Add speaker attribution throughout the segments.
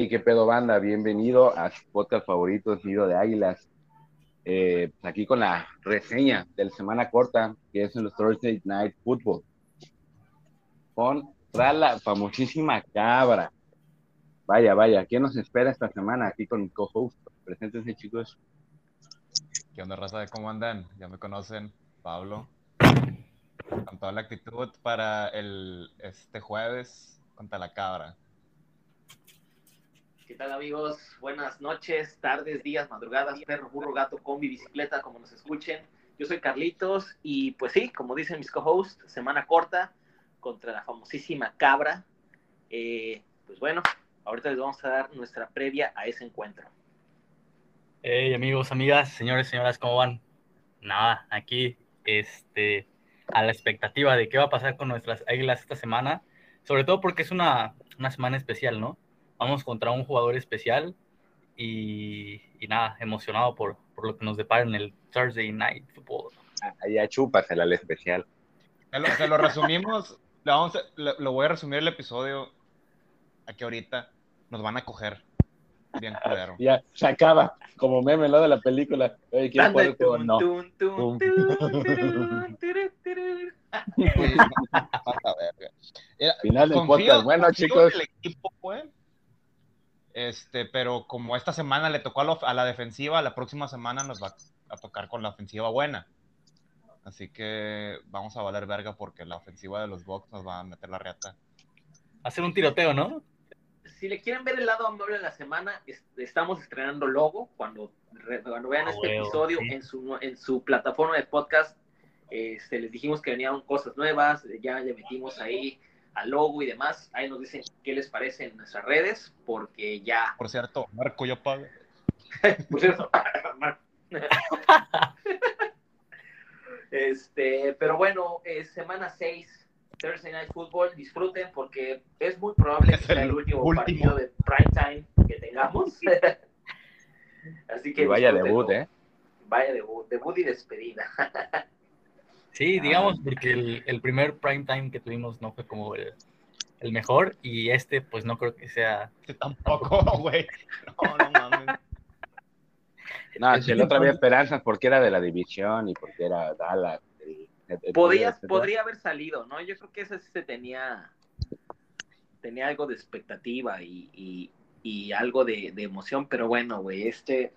Speaker 1: Hey, qué pedo banda, bienvenido a su podcast favorito, Nido de Águilas. Eh, aquí con la reseña del semana corta, que es en los Thursday Night Football. Con la famosísima cabra. Vaya, vaya, ¿qué nos espera esta semana aquí con mi co-host? Preséntense, chicos.
Speaker 2: ¿Qué onda, raza? ¿Cómo andan? Ya me conocen, Pablo. Con toda la actitud para el, este jueves contra la cabra.
Speaker 3: ¿Qué tal amigos? Buenas noches, tardes, días, madrugadas, perro, burro, gato, combi, bicicleta, como nos escuchen. Yo soy Carlitos y pues sí, como dicen mis co-hosts, semana corta contra la famosísima cabra. Eh, pues bueno, ahorita les vamos a dar nuestra previa a ese encuentro.
Speaker 4: Hey amigos, amigas, señores, señoras, ¿cómo van? Nada, aquí este, a la expectativa de qué va a pasar con nuestras águilas esta semana, sobre todo porque es una, una semana especial, ¿no? Vamos contra un jugador especial y, nada, emocionado por, por, lo que nos depara en el Thursday Night Football.
Speaker 1: Allá chúpasela al especial.
Speaker 2: Se lo, resumimos, lo, vamos lo, voy a resumir el episodio aquí ahorita. Nos van a coger. Bien claro.
Speaker 1: Ya, se acaba, como meme lo de la película. Oye, ¿quién puede No. Final del podcast. Bueno, chicos. El equipo,
Speaker 2: este, pero como esta semana le tocó a, la defensiva, la próxima semana nos va a tocar con la ofensiva buena. Así que vamos a valer verga porque la ofensiva de los Bucks nos va a meter la reata.
Speaker 4: Hacer un tiroteo, ¿no?
Speaker 3: Si le quieren ver el lado amable de la semana, estamos estrenando logo. Cuando, vean este episodio en, su, en su plataforma de podcast, este, les dijimos que venían cosas nuevas. Ya le metimos ahí al logo y demás. Ahí nos dicen qué les parece en nuestras redes, porque ya.
Speaker 2: Por cierto, Marco, yo pago.
Speaker 3: Por cierto, este, pero bueno, es semana 6, Thursday Night Football. Disfruten porque es muy probable que sea el último, partido de prime time que tengamos. Así que.
Speaker 1: vaya debut, ¿eh?
Speaker 3: Vaya debut, debut y despedida.
Speaker 4: Sí, digamos, porque el, el, primer prime time que tuvimos no fue como el, el, mejor y este pues no creo que sea...
Speaker 2: Este tampoco, güey. No, no mames.
Speaker 1: No, si el otro había esperanzas porque era de la división y porque era Dallas.
Speaker 3: Podía, podría haber salido, ¿no? Yo creo que ese sí se tenía, tenía algo de expectativa y, y, y algo de, de, emoción, pero bueno, güey, este...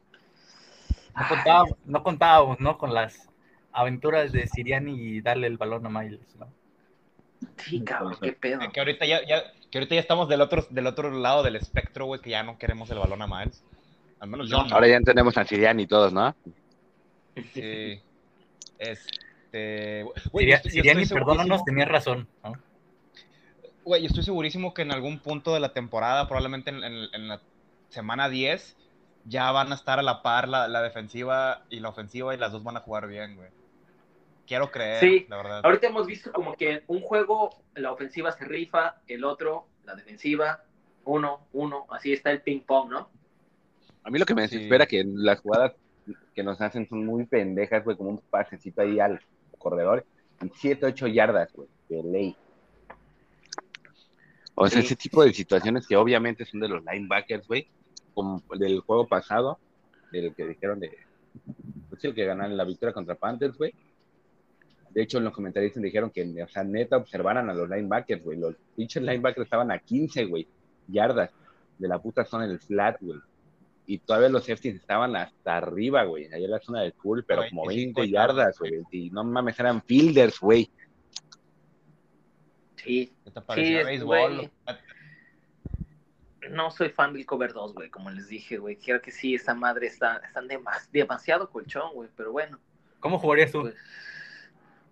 Speaker 4: No contábamos, no contábamos, ¿no? Con las aventuras de Siriani y darle el balón a Miles, ¿no?
Speaker 3: Sí, cabrón, qué pedo.
Speaker 2: Que ahorita ya, que ahorita ya estamos del otro, del otro lado del espectro, güey, que ya no queremos el balón a Miles. Al menos yo
Speaker 1: Ahora ya entendemos a Siriani todos, ¿no?
Speaker 2: Sí. Este.
Speaker 4: Siriani, perdónanos, tenía razón, ¿no?
Speaker 2: Güey, estoy segurísimo que en algún punto de la temporada, probablemente en, en la semana 10, ya van a estar a la par la, la, defensiva y la ofensiva y las dos van a jugar bien, güey quiero creer, sí. la verdad.
Speaker 3: Ahorita hemos visto como que un juego, la ofensiva se rifa, el otro, la defensiva, uno, uno, así está el ping pong, ¿no?
Speaker 1: A mí lo que me desespera que las jugadas que nos hacen son muy pendejas, güey, como un pasecito ahí al corredor, en 7, 8 yardas, güey, de ley. O sea, ese tipo de situaciones que obviamente son de los linebackers, güey, como del juego pasado, del que dijeron de, pues el que ganaron la victoria contra Panthers, güey, de hecho, en los comentarios dijeron que, o sea, neta, observaran a los linebackers, güey. Los pinches linebackers estaban a 15, güey, yardas de la puta zona del flat, güey. Y todavía los safeties estaban hasta arriba, güey. Allá en la zona del pool, pero como 20 yardas, güey. Y no mames, eran fielders, güey.
Speaker 3: Sí. sí béisbol? No soy fan del cover 2, güey, como les dije, güey. Quiero que sí, esa madre está, están demasiado colchón, güey, pero bueno.
Speaker 4: ¿Cómo jugarías tú?
Speaker 3: Pues,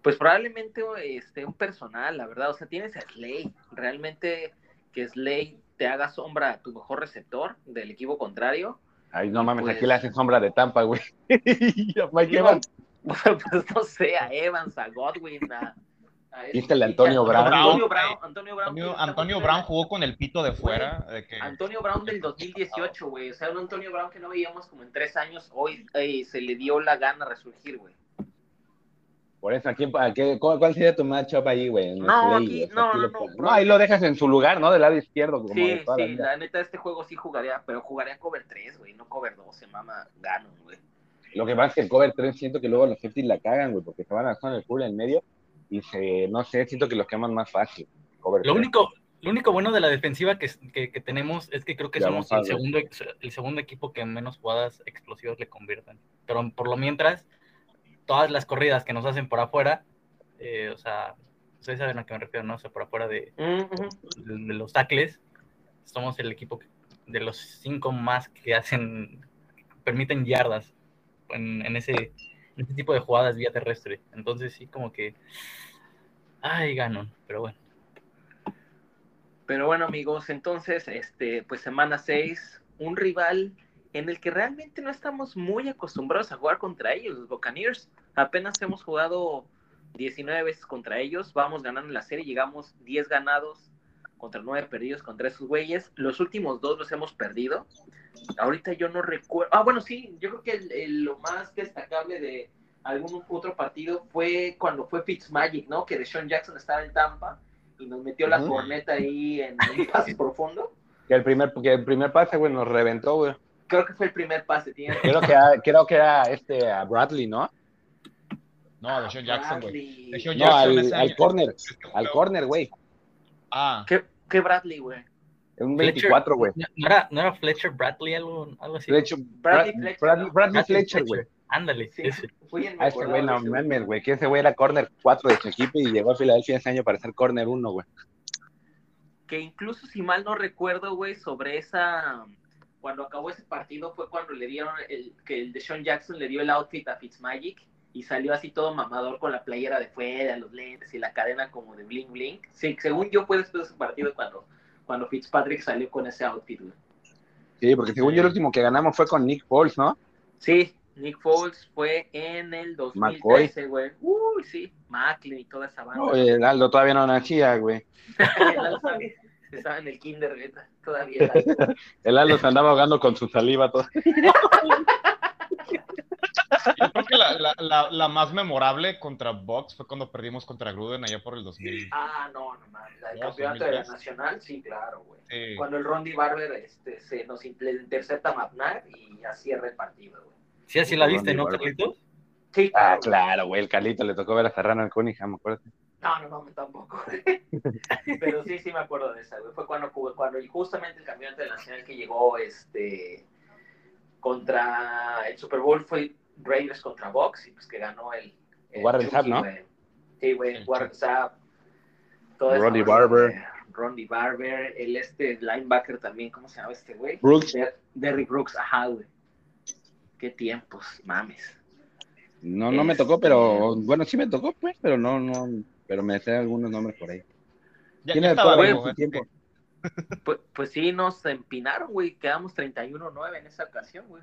Speaker 3: pues probablemente este, un personal, la verdad. O sea, tienes a Slay. Realmente que Slay te haga sombra a tu mejor receptor del equipo contrario.
Speaker 1: Ay, no mames, aquí le hacen sombra de Tampa, güey.
Speaker 3: Mike Evans. Pues no sé, a Evans, a Godwin, a.
Speaker 1: ¿Viste el Antonio Brown?
Speaker 3: Antonio Brown, Antonio
Speaker 2: Brown, Antonio, Brown jugó con el pito de fuera. de que...
Speaker 3: Antonio Brown del 2018, güey. O sea, un Antonio Brown que no veíamos como en tres años. Hoy se le dio la gana resurgir, güey.
Speaker 1: Por eso, ¿a quién, a qué, cuál, cuál sería tu matchup ahí, güey? En
Speaker 3: No, aquí- no,
Speaker 1: aquí
Speaker 3: no,
Speaker 1: lo
Speaker 3: no.
Speaker 1: No, ahí lo dejas en su lugar, ¿no? Del lado izquierdo. Como de
Speaker 3: Sí,
Speaker 1: toda la
Speaker 3: sí,
Speaker 1: vida.
Speaker 3: la neta, este juego sí jugaría, pero jugaría cover 3, güey, no cover 2, se mama Ganon, güey.
Speaker 1: Lo que pasa es que el cover 3 siento que luego los safeties la cagan, güey, porque se van a hacer el full en medio y se, no sé, siento que los queman más fácil. Cover
Speaker 4: Lo
Speaker 1: 3.
Speaker 4: único, lo único bueno de la defensiva que, que, que tenemos es que creo que
Speaker 1: Ya
Speaker 4: somos el segundo, el segundo equipo que menos jugadas explosivas le convierten. Pero por lo mientras, todas las corridas que nos hacen por afuera, eh, o sea, ustedes saben a qué me refiero, ¿no? O sea, por afuera de,
Speaker 3: Ujú.
Speaker 4: de, de los tackles, somos el equipo de los cinco más que hacen, permiten yardas en, en ese, en ese tipo de jugadas vía terrestre. Entonces sí, como que, ay, ganan, pero bueno.
Speaker 3: Pero bueno, amigos, entonces, este, pues semana 6, un rival en el que realmente no estamos muy acostumbrados a jugar contra ellos, los Buccaneers. Apenas hemos jugado 19 veces contra ellos, vamos ganando la serie, llegamos 10 ganados contra 9 perdidos contra esos güeyes. Los últimos dos los hemos perdido. Ahorita yo no recuerdo. Ah, bueno, sí, yo creo que el- el- lo más destacable de algún otro partido fue cuando fue Fitzmagic, ¿no? Que Deshaun Jackson estaba en Tampa y nos metió la corneta ahí en un pase profundo.
Speaker 1: Que el primer, que el primer pase, güey, nos reventó, güey.
Speaker 3: Creo que fue el primer pase, tiene
Speaker 1: Creo que, era- creo que era este a Bradley, ¿no?
Speaker 2: No, de Sean Jackson, güey.
Speaker 3: Bradley.
Speaker 2: Deshaun
Speaker 1: No,
Speaker 2: Jackson
Speaker 1: al, al corner, al corner, güey.
Speaker 2: Ah,
Speaker 3: ¿Qué, qué Bradley, güey?
Speaker 1: Un
Speaker 4: Fletcher-
Speaker 1: 24, güey.
Speaker 4: ¿No ¿No era, ¿No era Fletcher Bradley algo, algo así?
Speaker 1: Fletcher,
Speaker 3: Bradley
Speaker 1: Bradley,
Speaker 3: ¿no?
Speaker 1: Bradley Fletcher, güey.
Speaker 4: Ándale,
Speaker 3: Sí,
Speaker 4: ese.
Speaker 3: fui en-
Speaker 1: A ese güey, no mames, güey, que ese güey era corner 4 de su equipo y llegó a Filadelfia ese año para ser corner 1, güey.
Speaker 3: que incluso si mal no recuerdo, güey, sobre esa cuando acabó ese partido fue cuando le dieron el que el de Sean Jackson le dio el outfit a Fitzmagic y salió así todo mamador con la playera de fuera, los lentes y la cadena como de bling bling. Sí, según yo fue después de ese partido cuando cuando Fitzpatrick salió con ese outfit, güey.
Speaker 1: Sí, porque según yo el último que ganamos fue con Nick Foles, ¿no?
Speaker 3: Sí, Nick Foles fue en el 2013, güey. Uy, sí, Macklin y toda esa banda.
Speaker 1: No, el Aldo todavía no nacía, güey.
Speaker 3: Estaba en el kinder, todavía.
Speaker 1: El Aldo se andaba ahogando con su saliva todo.
Speaker 2: yo creo que la, la, la, la más memorable contra Bucks fue cuando perdimos contra Gruden allá por el 2000.
Speaker 3: Ah, no, no mames. La del
Speaker 2: No,
Speaker 3: campeonato de la
Speaker 2: 2003.
Speaker 3: nacional, sí, claro, güey.
Speaker 2: Sí.
Speaker 3: Cuando el Rondy Barber este, se nos inter- intercepta a McNabb y ya cierra el partido, güey.
Speaker 4: Sí, así la viste, ¿no,
Speaker 1: Ronnie
Speaker 4: Carlitos?
Speaker 3: Sí,
Speaker 1: Ah, claro, güey, el Carlito le tocó ver a Serrano al Cunningham, acuérdate.
Speaker 3: No, no mames, tampoco. Pero sí, sí me acuerdo de esa, güey. Fue cuando, cuando justamente el campeonato de la nacional que llegó este contra el Super Bowl fue Raiders contra Box y pues que ganó el, el
Speaker 1: Warren Sapp, ¿no?
Speaker 3: güey. Sí, güey, Warren. Sapp.
Speaker 1: Ronnie Barber.
Speaker 3: Ronnie Barber, el este linebacker también, ¿cómo se llama este güey?
Speaker 1: Brooks.
Speaker 3: Der- Derrick Brooks, ajá, güey. Qué tiempos, mames.
Speaker 1: No, no me tocó, pero bueno, sí me tocó, pues, pero no, no, pero me sé algunos nombres por ahí.
Speaker 2: Ya,
Speaker 1: ¿Quién
Speaker 2: ya estaba
Speaker 1: el
Speaker 2: viejo,
Speaker 1: en su
Speaker 2: ¿eh?
Speaker 1: tiempo?
Speaker 3: Pues, pues sí, nos empinaron, güey. Quedamos 31-9 en esa ocasión, güey.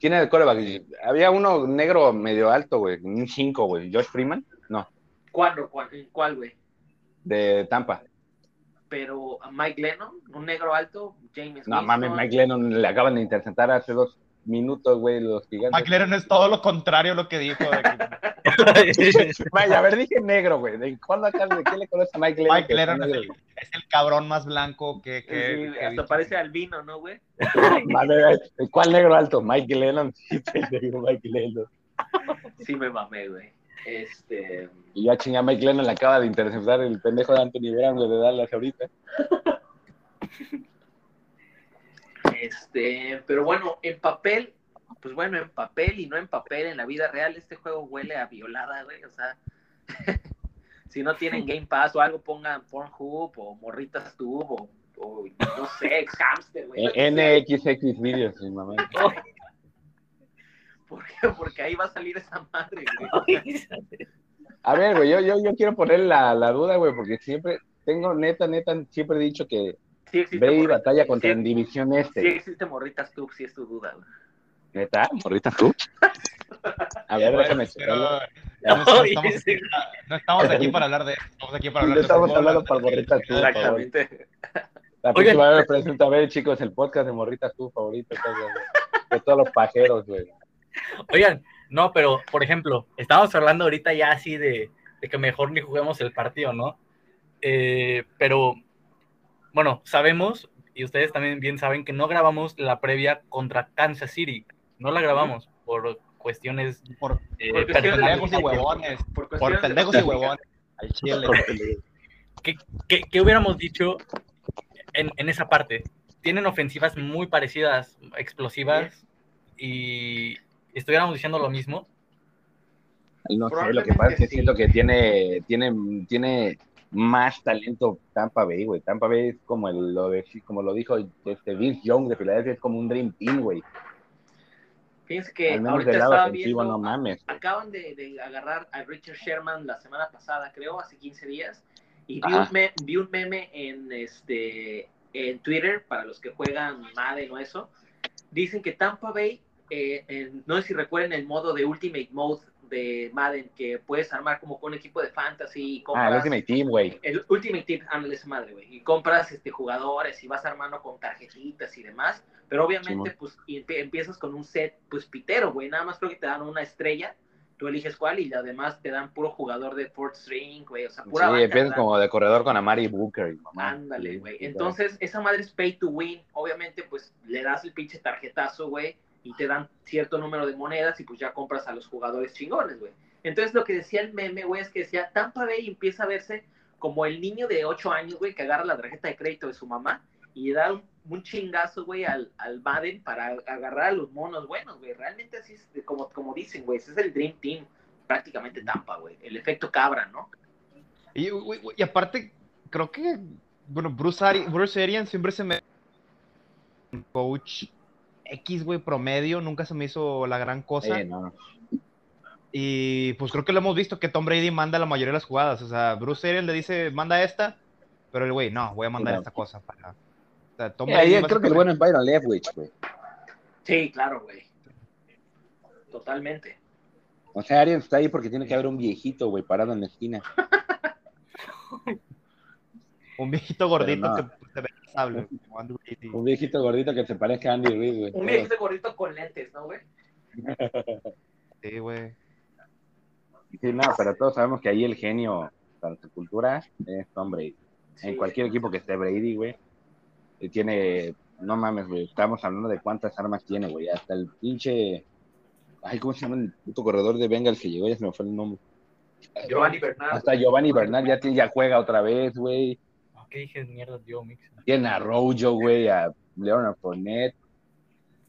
Speaker 1: ¿Quién era el coreback? Había uno negro medio alto, güey, un 5, güey. Josh Freeman, no,
Speaker 3: ¿Cuándo? ¿Cuál, cuál, güey?
Speaker 1: de Tampa.
Speaker 3: Pero Mike Lennon, un negro alto, James
Speaker 1: No
Speaker 3: Winston.
Speaker 1: mames, Mike Lennon le acaban de interceptar hace dos minutos, güey, los gigantes.
Speaker 2: Mike Lennon es todo lo contrario a lo que dijo.
Speaker 1: Vaya, a ver, dije negro, güey. ¿De cuándo acá, de qué le conoce a Mike Lennon?
Speaker 2: Mike Lennon es el, es el cabrón más blanco que...
Speaker 3: Sí,
Speaker 2: que,
Speaker 3: hasta
Speaker 2: visto.
Speaker 3: parece albino, ¿no, güey?
Speaker 1: Vale, ¿Cuál negro alto? Mike Lennon. Sí, pendejo, Mike Lennon.
Speaker 3: Sí me mamé, güey. Este...
Speaker 1: Y ya chinga, Mike Lennon le acaba de interceptar el pendejo de Anthony Brown, güey, de Dallas ahorita.
Speaker 3: Este, pero bueno, en papel, pues bueno, en papel y no en papel, en la vida real, este juego huele a violada, güey. O sea, si no tienen Game Pass o algo, pongan Pornhub o Morritas Tube o, o no sé, hamster, güey.
Speaker 1: Eh, NXX videos, mi mamá.
Speaker 3: ¿Por qué? Porque ahí va a salir esa madre, güey.
Speaker 1: A ver, güey, yo, yo, yo quiero poner la, la duda, güey, porque siempre tengo, neta, neta, siempre he dicho que
Speaker 3: Sí existe
Speaker 1: ve y
Speaker 3: Morritas-
Speaker 1: batalla contra
Speaker 3: sí-
Speaker 1: en División
Speaker 3: Sí
Speaker 1: Este.
Speaker 3: existe Morritas Tube, si es tu duda, güey.
Speaker 1: ¿Neta? ¿Morrita tú? A ver,
Speaker 2: Bueno,
Speaker 1: déjame
Speaker 2: pero no, estamos,
Speaker 4: ese-
Speaker 2: no estamos aquí para hablar de estamos aquí para hablar
Speaker 1: No
Speaker 2: de
Speaker 1: estamos hablando para Morritas favor.
Speaker 3: Exactamente.
Speaker 1: La próxima vez me presento a ver, chicos, el podcast de Morritas tú favorito, de todos los pajeros, güey.
Speaker 4: Oigan, No, pero, por ejemplo, estamos hablando ahorita ya así de, de que mejor ni juguemos el partido, ¿no? Eh, pero, bueno, sabemos, y ustedes también bien saben, que no grabamos la previa contra Kansas City. No la grabamos por cuestiones...
Speaker 2: Por, eh, por pendejos y huevones. Por, por pendejos y huevones. Al chile.
Speaker 4: ¿Qué, qué, qué hubiéramos dicho en, en, esa parte? Tienen ofensivas muy parecidas, explosivas, y estuviéramos diciendo lo mismo.
Speaker 1: No sé, lo que pasa es que siento que tiene, tiene, tiene más talento Tampa Bay, güey. Tampa Bay es como el, lo de, como lo dijo este Vince Young de Filadelfia, es como un Dream Team, güey.
Speaker 3: Fíjense que ahorita estaba viendo, no mames, acaban de, de, agarrar a Richard Sherman la semana pasada, creo, hace 15 días, y vi un, me, vi un, meme en, este, en Twitter, para los que juegan Madden o eso, dicen que Tampa Bay, eh, no sé si recuerden el modo de Ultimate Mode de Madden que puedes armar como con un equipo de fantasy. Y
Speaker 1: compras, ah, el Ultimate Team, güey.
Speaker 3: El Ultimate Team, ándale esa madre, güey. Y compras este, jugadores y vas armando con tarjetitas y demás. Pero obviamente, pues empiezas con un set, pues pitero, güey. Nada más creo que te dan una estrella. Tú eliges cuál y además te dan puro jugador de fourth string, güey. O sea, pura.
Speaker 1: Sí, empiezas como de corredor con Amari Booker. Y
Speaker 3: mamá. Ándale, güey. Entonces, esa madre es pay to win. Obviamente, pues le das el pinche tarjetazo, güey y te dan cierto número de monedas y pues ya compras a los jugadores chingones, güey. Entonces lo que decía el meme, güey, es que decía, Tampa Bay empieza a verse como el niño de 8 años, güey, que agarra la tarjeta de crédito de su mamá y da un, chingazo, güey, al, al Madden para agarrar a los monos buenos, güey. Realmente así es, como, como dicen, güey, ese es el Dream Team, prácticamente Tampa, güey. El efecto cabra, ¿no?
Speaker 2: Y, y aparte, creo que, bueno, Bruce, Ari Bruce Arians siempre se me... Coach X, güey, promedio, nunca se me hizo la gran cosa. Y pues creo que lo hemos visto que Tom Brady manda la mayoría de las jugadas. O sea, Bruce Arians le dice, manda esta, pero el güey, no, voy a mandar esta cosa para.
Speaker 1: O sea, Tom Brady creo que el bueno es Byron Leftwich, güey.
Speaker 3: Sí, claro, güey. Totalmente.
Speaker 1: O sea, Arians está ahí porque tiene que haber un viejito, güey, parado en la esquina.
Speaker 2: un viejito gordito que
Speaker 1: un viejito gordito que se parezca a Andy Reid, güey.
Speaker 3: Un viejito gordito con lentes, ¿no, güey?
Speaker 2: sí, güey.
Speaker 1: Sí, no, pero todos sabemos que ahí el genio para su cultura es Tom Brady. en cualquier equipo que esté Brady, güey, tiene, no mames, güey, estamos hablando de cuántas armas tiene, güey, hasta el pinche, ay, ¿cómo se llama el puto corredor de Bengals que llegó? Ya se me fue el nombre.
Speaker 3: Giovanni Bernard.
Speaker 1: Hasta Giovanni Bernard ya, ya juega otra vez, güey.
Speaker 4: ¿Qué dije mierda dio Mix?
Speaker 1: Tienen a Rojo, güey, a Leonard Fournette.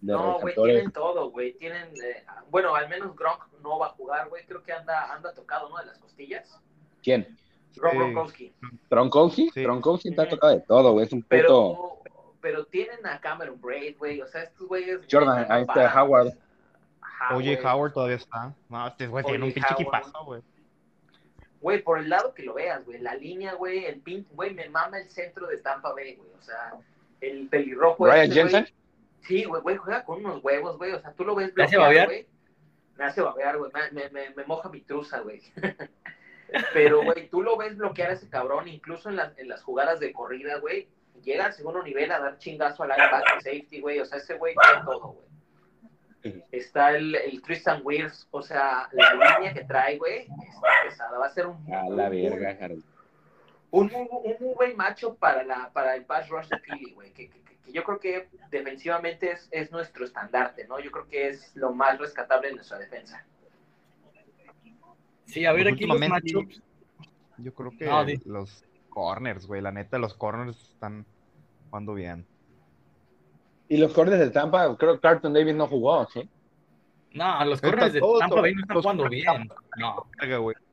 Speaker 3: No, güey, tienen todo, güey. Tienen, eh, bueno, al menos Gronk no va a jugar, güey. Creo que anda, anda tocado, ¿no? De las costillas.
Speaker 1: ¿Quién?
Speaker 3: Gronkowski.
Speaker 1: ¿Tronkowski? Sí. Tronkowski está tocado de todo, güey. Es un puto...
Speaker 3: Pero, pero tienen a Cameron Braid, güey. O sea, estos güeyes...
Speaker 1: Jordan, ahí está Howard.
Speaker 2: Oye, Howard todavía está. No, este güey tiene un pinche equipazo, güey.
Speaker 3: Güey, por el lado que lo veas, güey, la línea, güey, el pin, güey, me mama el centro de Tampa Bay, güey, o sea, el pelirrojo.
Speaker 1: Ryan Jensen.
Speaker 3: Sí, güey, güey, juega con unos huevos, güey, o sea, tú lo ves.
Speaker 4: ¿Me hace babear?
Speaker 3: Güey. Me hace babear, güey, me, me, me, moja mi truza, güey. Pero, güey, tú lo ves bloquear a ese cabrón, incluso en, en las jugadas de corrida, güey, llega al segundo nivel a dar chingazo al linebacker safety, güey, o sea, ese güey tiene todo, güey. Está el, el Tristan Wirfs, o sea, la línea que trae, güey, está pesada. Va a ser un.
Speaker 1: A la verga,
Speaker 3: Un, un, un, muy buen macho para, la, para el pass rush de Philly, güey. Que, que, que, yo creo que defensivamente es, es nuestro estandarte, ¿no? Yo creo que es lo más rescatable de nuestra defensa.
Speaker 4: Sí, a ver, aquí los matchups.
Speaker 2: Yo creo que los corners, güey. La neta, los corners están jugando bien.
Speaker 1: Y los corners de Tampa, creo que Carlton Davis no jugó, ¿sí?
Speaker 4: No, los corners de Tampa Bay no están jugando bien. No.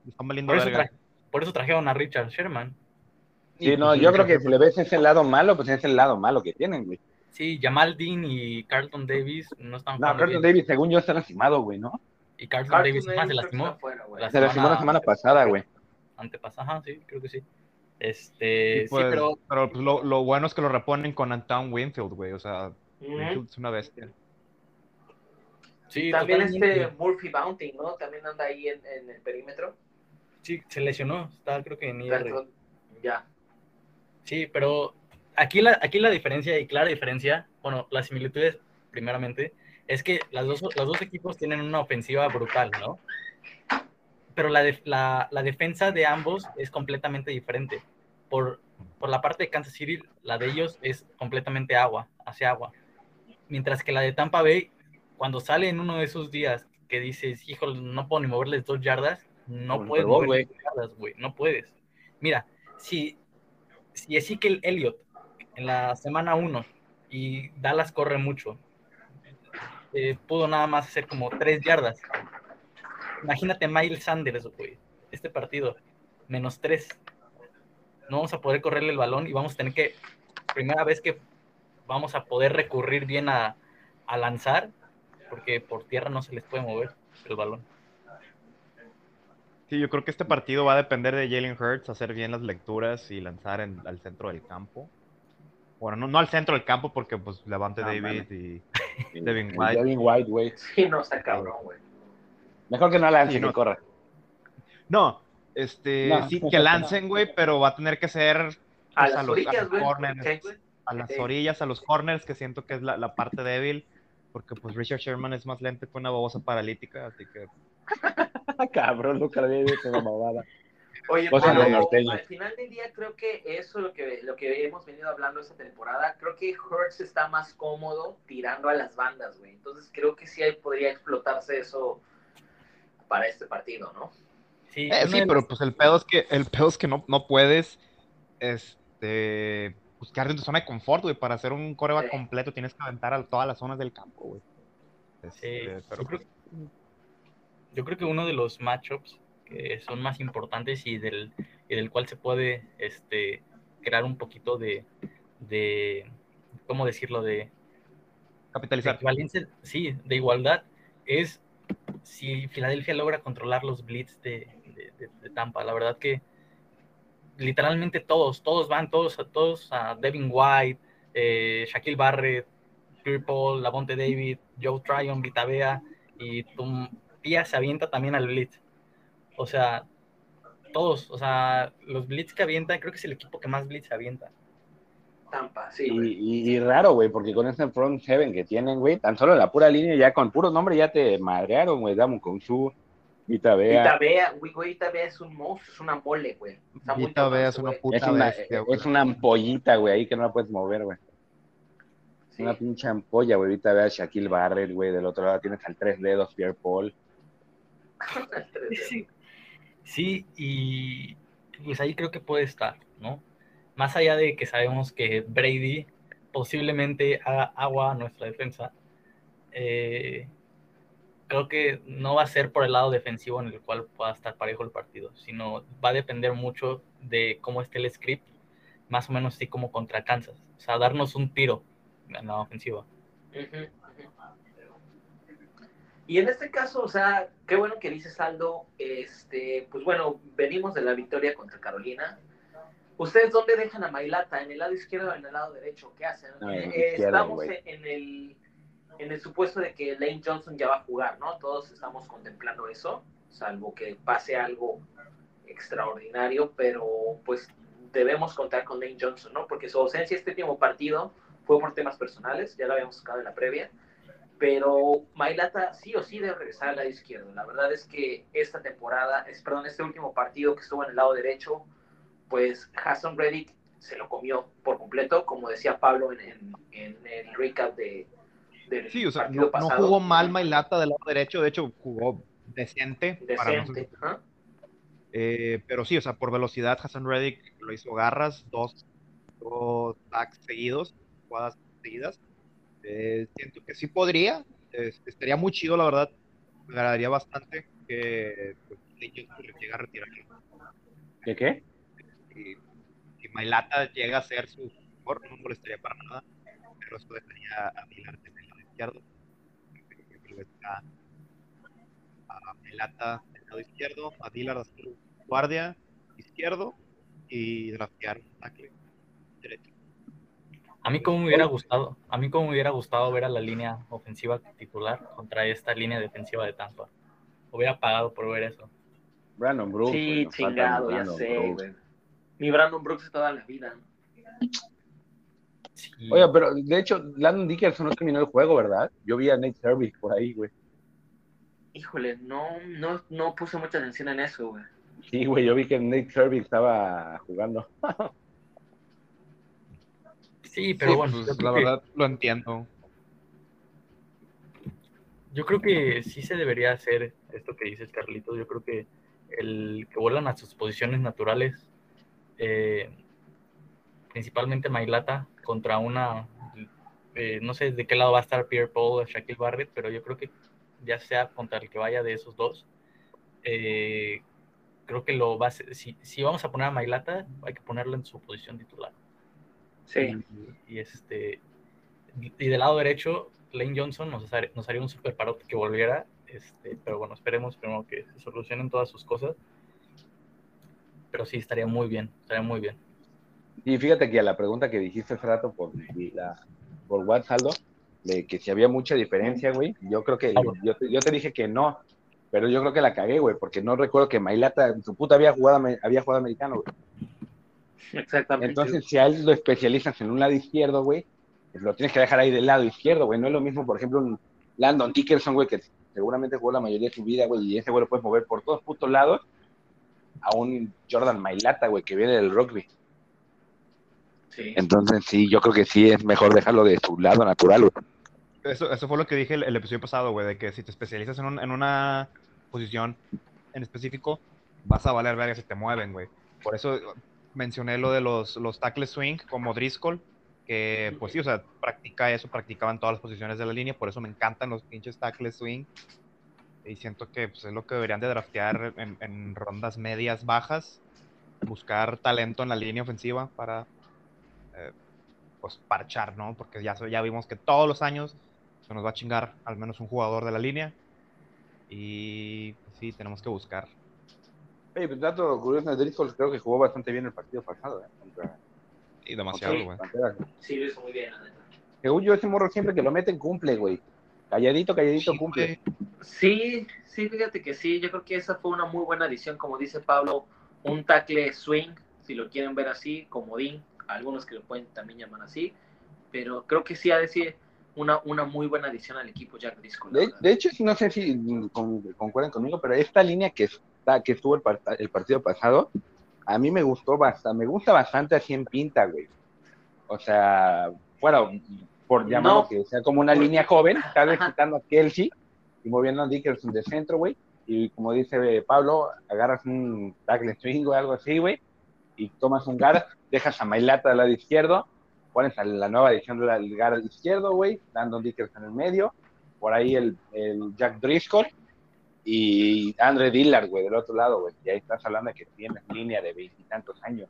Speaker 2: Están valiendo
Speaker 4: por, eso por eso trajeron a Richard Sherman.
Speaker 1: Sí, no, yo creo que si le ves ese lado malo, pues es el lado malo que tienen, güey.
Speaker 4: Sí, Jamal Dean y Carlton Davis no están jugando.
Speaker 1: No, Carlton Davis, según yo, está lastimado, güey, ¿no?
Speaker 4: Y Carlton, Davis más se lastimó.
Speaker 1: se lastimó la semana pasada, güey.
Speaker 4: Antepasada, sí, creo que sí. Este, sí,
Speaker 2: pues,
Speaker 4: pero.
Speaker 2: Pero pues, lo, lo, bueno es que lo reponen con Antoine Winfield, güey. O sea, es una bestia.
Speaker 3: Sí, También este Murphy Bounty, ¿no? También anda ahí en, en, el perímetro.
Speaker 4: Sí, se lesionó, está creo que en IR.
Speaker 3: Ya.
Speaker 4: Sí, pero aquí la, aquí la diferencia y clara diferencia, bueno, las similitudes primeramente, es que las dos, los dos equipos tienen una ofensiva brutal, ¿no? Pero la, la, la defensa de ambos es completamente diferente. Por, por la parte de Kansas City, la de ellos es completamente agua, hacia agua. Mientras que la de Tampa Bay, cuando sale en uno de esos días que dices, híjole, no puedo ni moverles dos yardas, no puedes moverles dos yardas, güey, no puedes. Mira, si, si Ezekiel Elliott en la semana 1 y Dallas corre mucho, eh, pudo nada más hacer como tres yardas. Imagínate Miles Sanders, güey, este partido, menos tres. No vamos a poder correrle el balón y vamos a tener que, primera vez que vamos a poder recurrir bien a, a lanzar, porque por tierra no se les puede mover el balón.
Speaker 2: Sí, yo creo que este partido va a depender de Jalen Hurts, hacer bien las lecturas y lanzar en, al centro del campo. Bueno, no, no al centro del campo porque pues Levante David y Devin White.
Speaker 1: Devin White, güey.
Speaker 3: Sí, no está cabrón, güey.
Speaker 1: Mejor que no lance, no. que corra.
Speaker 2: No, este, sí, que lancen, güey, pero va a tener que ser
Speaker 3: a, pues, las orillas, güey.
Speaker 2: A las orillas, a los corners, que siento que es la, la, parte débil, porque pues Richard Sherman es más lento que una babosa paralítica, así que...
Speaker 1: Cabrón, nunca había visto una babada.
Speaker 3: Oye, pero al final del día creo que eso es lo que, lo que hemos venido hablando esta temporada. Creo que Hurts está más cómodo tirando a las bandas, güey. Entonces creo que sí podría explotarse eso para este partido, ¿no?
Speaker 2: Sí, eh, sí pero pues el pedo es que, el pedo es que no, no puedes este, buscar en tu zona de confort, güey. Para hacer un coreback completo tienes que aventar a todas las zonas del campo, güey.
Speaker 4: Este, pero... yo, creo, yo creo que uno de los matchups que son más importantes y del, y del cual se puede este, crear un poquito de, de ¿cómo decirlo? De
Speaker 2: capitalizar.
Speaker 4: De sí, de igualdad, es si Filadelfia logra controlar los blitz de, de, Tampa. La verdad que literalmente todos, todos van, todos, todos a Devin White, eh, Shaquille Barrett, Paul, Lavonte David, Joe Tryon, Vitavea y tu Pia se avienta también al blitz. O sea, todos, o sea, los blitz que avientan, creo que es el equipo que más blitz avienta.
Speaker 3: Tampa, sí.
Speaker 1: Y, raro, güey, porque con ese front seven que tienen, güey, tan solo en la pura línea, ya con puro nombre ya te madrearon, güey, Damos con su
Speaker 3: Itabea. Itabea, güey, güey, Itabea es un monstruo, es una mole, güey.
Speaker 2: Itabea es una puta
Speaker 1: es una, Es una ampollita, güey, ahí que no la puedes mover, güey. Una pinche ampolla, güey. Ahorita ve a Shaquille Barrett, güey. Del otro lado tienes al tres dedos, Pierre Paul.
Speaker 4: sí. Sí, y pues ahí creo que puede estar, ¿no? Más allá de que sabemos que Brady posiblemente haga agua a nuestra defensa, eh, creo que no va a ser por el lado defensivo en el cual pueda estar parejo el partido, sino va a depender mucho de cómo esté el script, más o menos así como contra Kansas, o sea, darnos un tiro en la ofensiva.
Speaker 3: Y en este caso, o sea, qué bueno que dice Saldo, este, pues bueno, venimos de la victoria contra Carolina. ¿Ustedes dónde dejan a Mailata? ¿En el lado izquierdo o en el lado derecho? ¿Qué hacen? Eh, estamos en el, en el supuesto de que Lane Johnson ya va a jugar, ¿no? Todos estamos contemplando eso, salvo que pase algo extraordinario, pero pues debemos contar con Lane Johnson, ¿no? Porque su ausencia este último partido fue por temas personales, ya lo habíamos sacado en la previa pero Mailata sí o sí debe regresar al lado izquierdo. La verdad es que esta temporada, es, perdón, este último partido que estuvo en el lado derecho, pues Hassan Reddick se lo comió por completo, como decía Pablo en, el recap de,
Speaker 2: del sí, o sea, no, jugó mal Mailata del lado derecho, de hecho jugó decente.
Speaker 3: Decente.
Speaker 2: Eh, pero sí, o sea, por velocidad Hassan Reddick lo hizo garras, dos, dos tags seguidos, jugadas seguidas eh, siento que sí podría, estaría muy chido, la verdad, me agradaría bastante que pues, llega a retirar.
Speaker 1: ¿Qué qué?
Speaker 2: Si, si Mailata llega a ser su mejor, no molestaría para nada, pero eso dejaría a Milar en el lado izquierdo. A, a Mailata en el lado izquierdo, a Dillard a su guardia izquierdo y draftear tackle derecho.
Speaker 4: A mí como me hubiera gustado, a mí como me hubiera gustado ver a la línea ofensiva titular contra esta línea defensiva de Tampa. Hubiera pagado por ver eso.
Speaker 1: Brandon Brooks.
Speaker 3: Sí, chingado, ya sé, Mi Brandon Brooks toda la vida.
Speaker 1: Oye, pero de hecho, Landon Dickerson no terminó el juego, ¿verdad? Yo vi a Nate Service por ahí, güey.
Speaker 3: Híjole, no, no, no puse mucha atención en eso, güey.
Speaker 1: Sí, güey, yo vi que Nate Service estaba jugando.
Speaker 2: sí, pero bueno, pues, la verdad lo entiendo.
Speaker 4: Yo creo que sí se debería hacer esto que dices, Carlitos. Yo creo que el que vuelvan a sus posiciones naturales, eh, principalmente Mailata, contra una, eh, no sé de qué lado va a estar Pierre Paul o Shaquille Barrett, pero yo creo que ya sea contra el que vaya de esos dos, eh, creo que lo va a si, si, vamos a poner a Mailata, hay que ponerlo en su posición titular.
Speaker 3: Sí.
Speaker 4: Y, este y del lado derecho, Lane Johnson nos, nos haría un super parote que volviera, este, pero bueno, esperemos primero que se solucionen todas sus cosas. Pero sí, estaría muy bien, estaría muy bien.
Speaker 1: Y fíjate que a la pregunta que dijiste hace rato por, la, por WhatsApp, de que si había mucha diferencia, güey, yo creo que, yo, yo, te dije que no, pero yo creo que la cagué, güey, porque no recuerdo que Mailata, en su puta había jugado, había jugado americano, güey.
Speaker 3: Exactamente.
Speaker 1: Entonces, si a él lo especializas en un lado izquierdo, güey, pues lo tienes que dejar ahí del lado izquierdo, güey. No es lo mismo, por ejemplo, un Landon Dickerson, güey, que seguramente jugó la mayoría de su vida, güey, y ese güey lo puedes mover por todos putos lados, a un Jordan Mailata, güey, que viene del rugby. Sí. Entonces, sí, yo creo que sí es mejor dejarlo de su lado natural, güey.
Speaker 2: Eso, eso fue lo que dije el, episodio pasado, güey, de que si te especializas en, en una posición en específico, vas a valer verga si te mueven, güey. Por eso mencioné lo de los, los tackles swing como Driscoll, que pues sí, o sea, practica eso, practicaban todas las posiciones de la línea, por eso me encantan los pinches tackles swing. Y siento que pues, es lo que deberían de draftear en, rondas medias bajas, buscar talento en la línea ofensiva para eh, pues parchar, ¿no? Porque ya, ya vimos que todos los años se nos va a chingar al menos un jugador de la línea. Y pues, sí, tenemos que buscar.
Speaker 1: Oye, pues dato curioso, Driscoll creo que jugó bastante bien el partido pasado, ¿eh? Contra
Speaker 2: y demasiado, güey.
Speaker 3: Sí, lo hizo muy bien, la neta.
Speaker 1: Según yo, ese morro siempre que lo meten cumple, güey. Calladito, calladito, cumple.
Speaker 3: Sí, sí, fíjate que sí. Yo creo que esa fue una muy buena adición, como dice Pablo. Un tackle swing, si lo quieren ver así, comodín. Algunos que lo pueden también llamar así. Pero creo que sí ha de ser una, una muy buena adición al equipo Jack Driscoll.
Speaker 1: De, hecho, no sé si concuerdan conmigo, pero esta línea que, está, que estuvo el partido pasado, a mí me gustó bastante, me gusta bastante así en pinta, güey. O sea, bueno, por llamarlo que sea como una línea joven, tal vez quitando a Kelsey y moviendo a Dickerson de centro, güey. Y como dice Pablo, agarras un tackle swing o algo así, güey, y tomas un guard, dejas a Mailata del lado izquierdo, pones a la nueva edición del guard izquierdo, güey, dando Dickerson en el medio, por ahí el, el Jack Driscoll, y Andre Dillard, güey, del otro lado, güey. Y ahí estás hablando de que tienes línea de veintitantos años.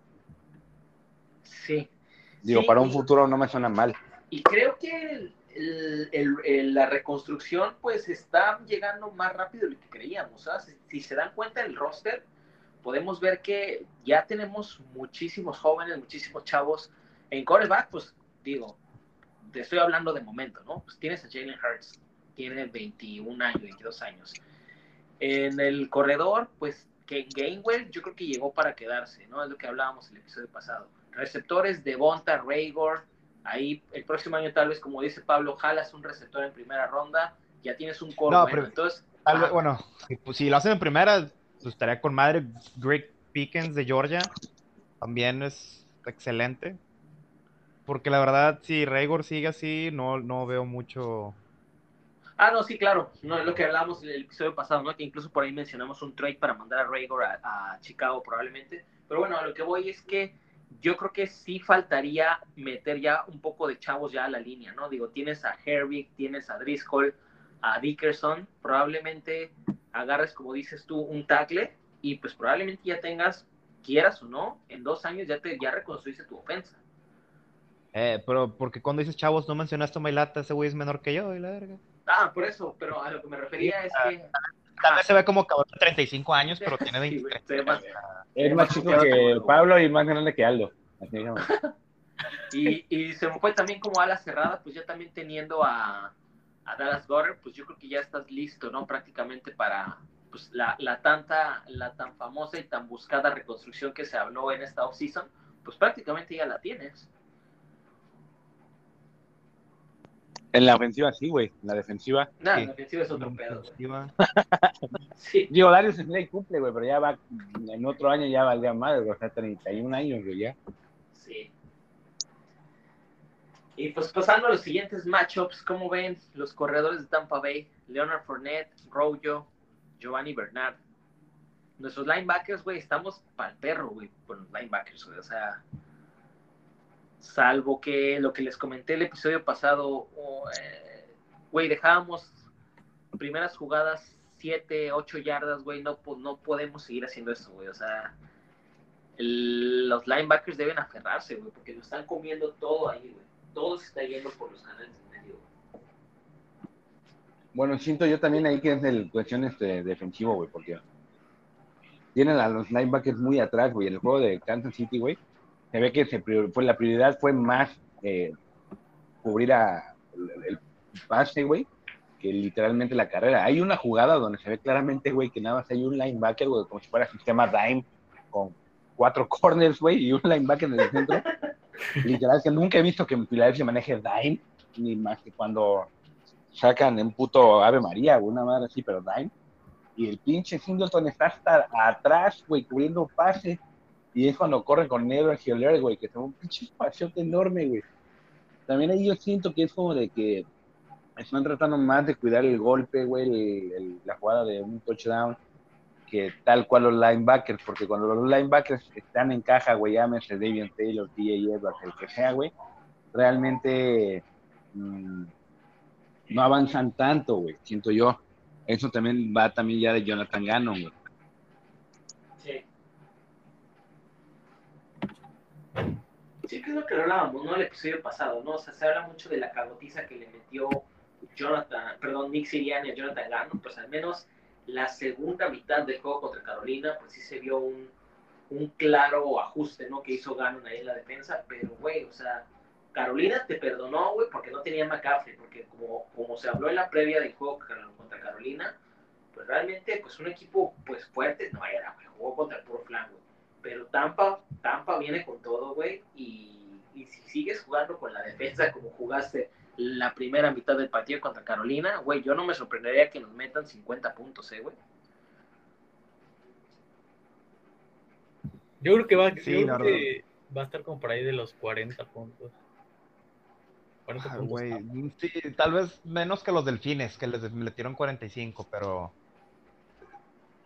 Speaker 3: Sí.
Speaker 1: Digo, para un futuro no me suena mal.
Speaker 3: Y creo que la reconstrucción, pues, está llegando más rápido de lo que creíamos. Si, se dan cuenta el roster, podemos ver que ya tenemos muchísimos jóvenes, muchísimos chavos. En coreback, pues, digo, te estoy hablando de momento, ¿no? Pues tienes a Jalen Hurts, tiene 21 años, 22 años en el corredor, pues que Gainwell yo creo que llegó para quedarse, ¿no? Es lo que hablábamos el episodio pasado. Receptores de Bonta, Raygor, ahí el próximo año tal vez, como dice Pablo, jalas un receptor en primera ronda, ya tienes un core no, pero, entonces...
Speaker 2: bueno, pues, si lo hacen en primera, pues estaría con madre Greg Pickens de Georgia, también es excelente. Porque la verdad, si Raygor sigue así, no, no veo mucho
Speaker 3: Ah, no, sí, claro. No, es lo que hablábamos en el episodio pasado, ¿no? Que incluso por ahí mencionamos un trade para mandar a Raygor a, Chicago probablemente. Pero bueno, a lo que voy es que yo creo que sí faltaría meter ya un poco de chavos ya a la línea, ¿no? Digo, tienes a Herbig, tienes a Driscoll, a Dickerson, probablemente agarres, como dices tú, un tackle y pues probablemente ya tengas, quieras o no, en dos años ya te ya reconstruiste tu ofensa.
Speaker 2: Eh, pero porque cuando dices chavos no mencionaste a Mailata, ese güey es menor que yo, y la verga.
Speaker 3: Ah, por eso, pero a lo que me refería es que.
Speaker 2: Tal vez se ve como cabrón de 35 años, pero tiene 23.
Speaker 1: es más chico que Pablo y más grande que Aldo.
Speaker 3: y, y se me fue también como a la cerrada, pues ya también teniendo a, a Dallas Goddard, pues yo creo que ya estás listo, ¿no? Prácticamente para pues, la, la, tanta, la tan famosa y tan buscada reconstrucción que se habló en esta offseason, pues prácticamente ya la tienes.
Speaker 1: En la ofensiva sí, güey. En la defensiva.
Speaker 3: No,
Speaker 1: sí.
Speaker 3: en la ofensiva es otro pedo. Sí.
Speaker 1: Digo, Darius Slay cumple, güey, pero ya va, en otro año ya valdría madre, güey, o sea, 31 años, güey, ya.
Speaker 3: Y pues pasando a los siguientes matchups, ¿cómo ven los corredores de Tampa Bay? Leonard Fournette, Rojo, Giovanni Bernard. Nuestros linebackers, güey, estamos para el perro, güey, con los linebackers, güey. O sea, salvo que lo que les comenté el episodio pasado, oh, eh, güey, dejábamos primeras jugadas 7, 8 yardas, güey, no, no podemos seguir haciendo eso, güey. O sea, los linebackers deben aferrarse, güey, porque lo están comiendo todo ahí, güey. Todo se está yendo por los canales en medio.
Speaker 1: Bueno, siento yo también ahí que es el cuestión este defensivo, güey, porque tienen a los linebackers muy atrás, güey. El juego de Kansas City, güey, se ve que se fue, la prioridad fue más eh, cubrir el pase, güey, que literalmente la carrera. Hay una jugada donde se ve claramente, güey, que nada más hay un linebacker, güey, como si fuera sistema dime, con cuatro corners, güey, y un linebacker en el centro. Literal, que nunca he visto que en Filadelfia maneje dime, ni más que cuando sacan en puto Ave María, una madre así, pero dime. Y el pinche Singleton está hasta atrás, güey, cubriendo pase. Y es cuando corren con Nedra Hiller, güey, que es un pinche espacio enorme, güey. También ahí yo siento que es como de que están tratando más de cuidar el golpe, güey, el- el- la jugada de un touchdown, que tal cual los linebackers, porque cuando los linebackers están en caja, güey, llámese Davian Taylor, T.A. Edwards, el que sea, güey, realmente mm, no avanzan tanto, güey, siento yo. Eso también va también ya de Jonathan Gannon, güey.
Speaker 3: Sí. Sí, que es lo que hablábamos, ¿no? El episodio pasado, ¿no? O sea, se habla mucho de la cagotiza que le metió Jonathan, perdón, Nick Sirianni a Jonathan Gannon, pues al menos la segunda mitad del juego contra Carolina, pues sí se vio un, un claro ajuste, ¿no? Que hizo Gannon ahí en la defensa, pero, güey, o sea, Carolina te perdonó, güey, porque no tenía McCaffrey, porque como, como se habló en la previa del juego contra Carolina, pues realmente, pues un equipo, pues fuerte, no era, güey, jugó contra el puro flan, güey. Pero Tampa, Tampa viene con todo, güey, y, y si sigues jugando con la defensa como jugaste la primera mitad del partido contra Carolina, güey, yo no me sorprendería que nos metan 50 puntos, eh, güey.
Speaker 4: Yo creo que va, yo
Speaker 2: Sí,
Speaker 4: creo
Speaker 2: la
Speaker 4: que va a estar como por ahí de los 40 puntos. 40
Speaker 2: Ay,
Speaker 4: puntos.
Speaker 2: güey, sí, tal vez menos que los delfines, que les metieron 45, pero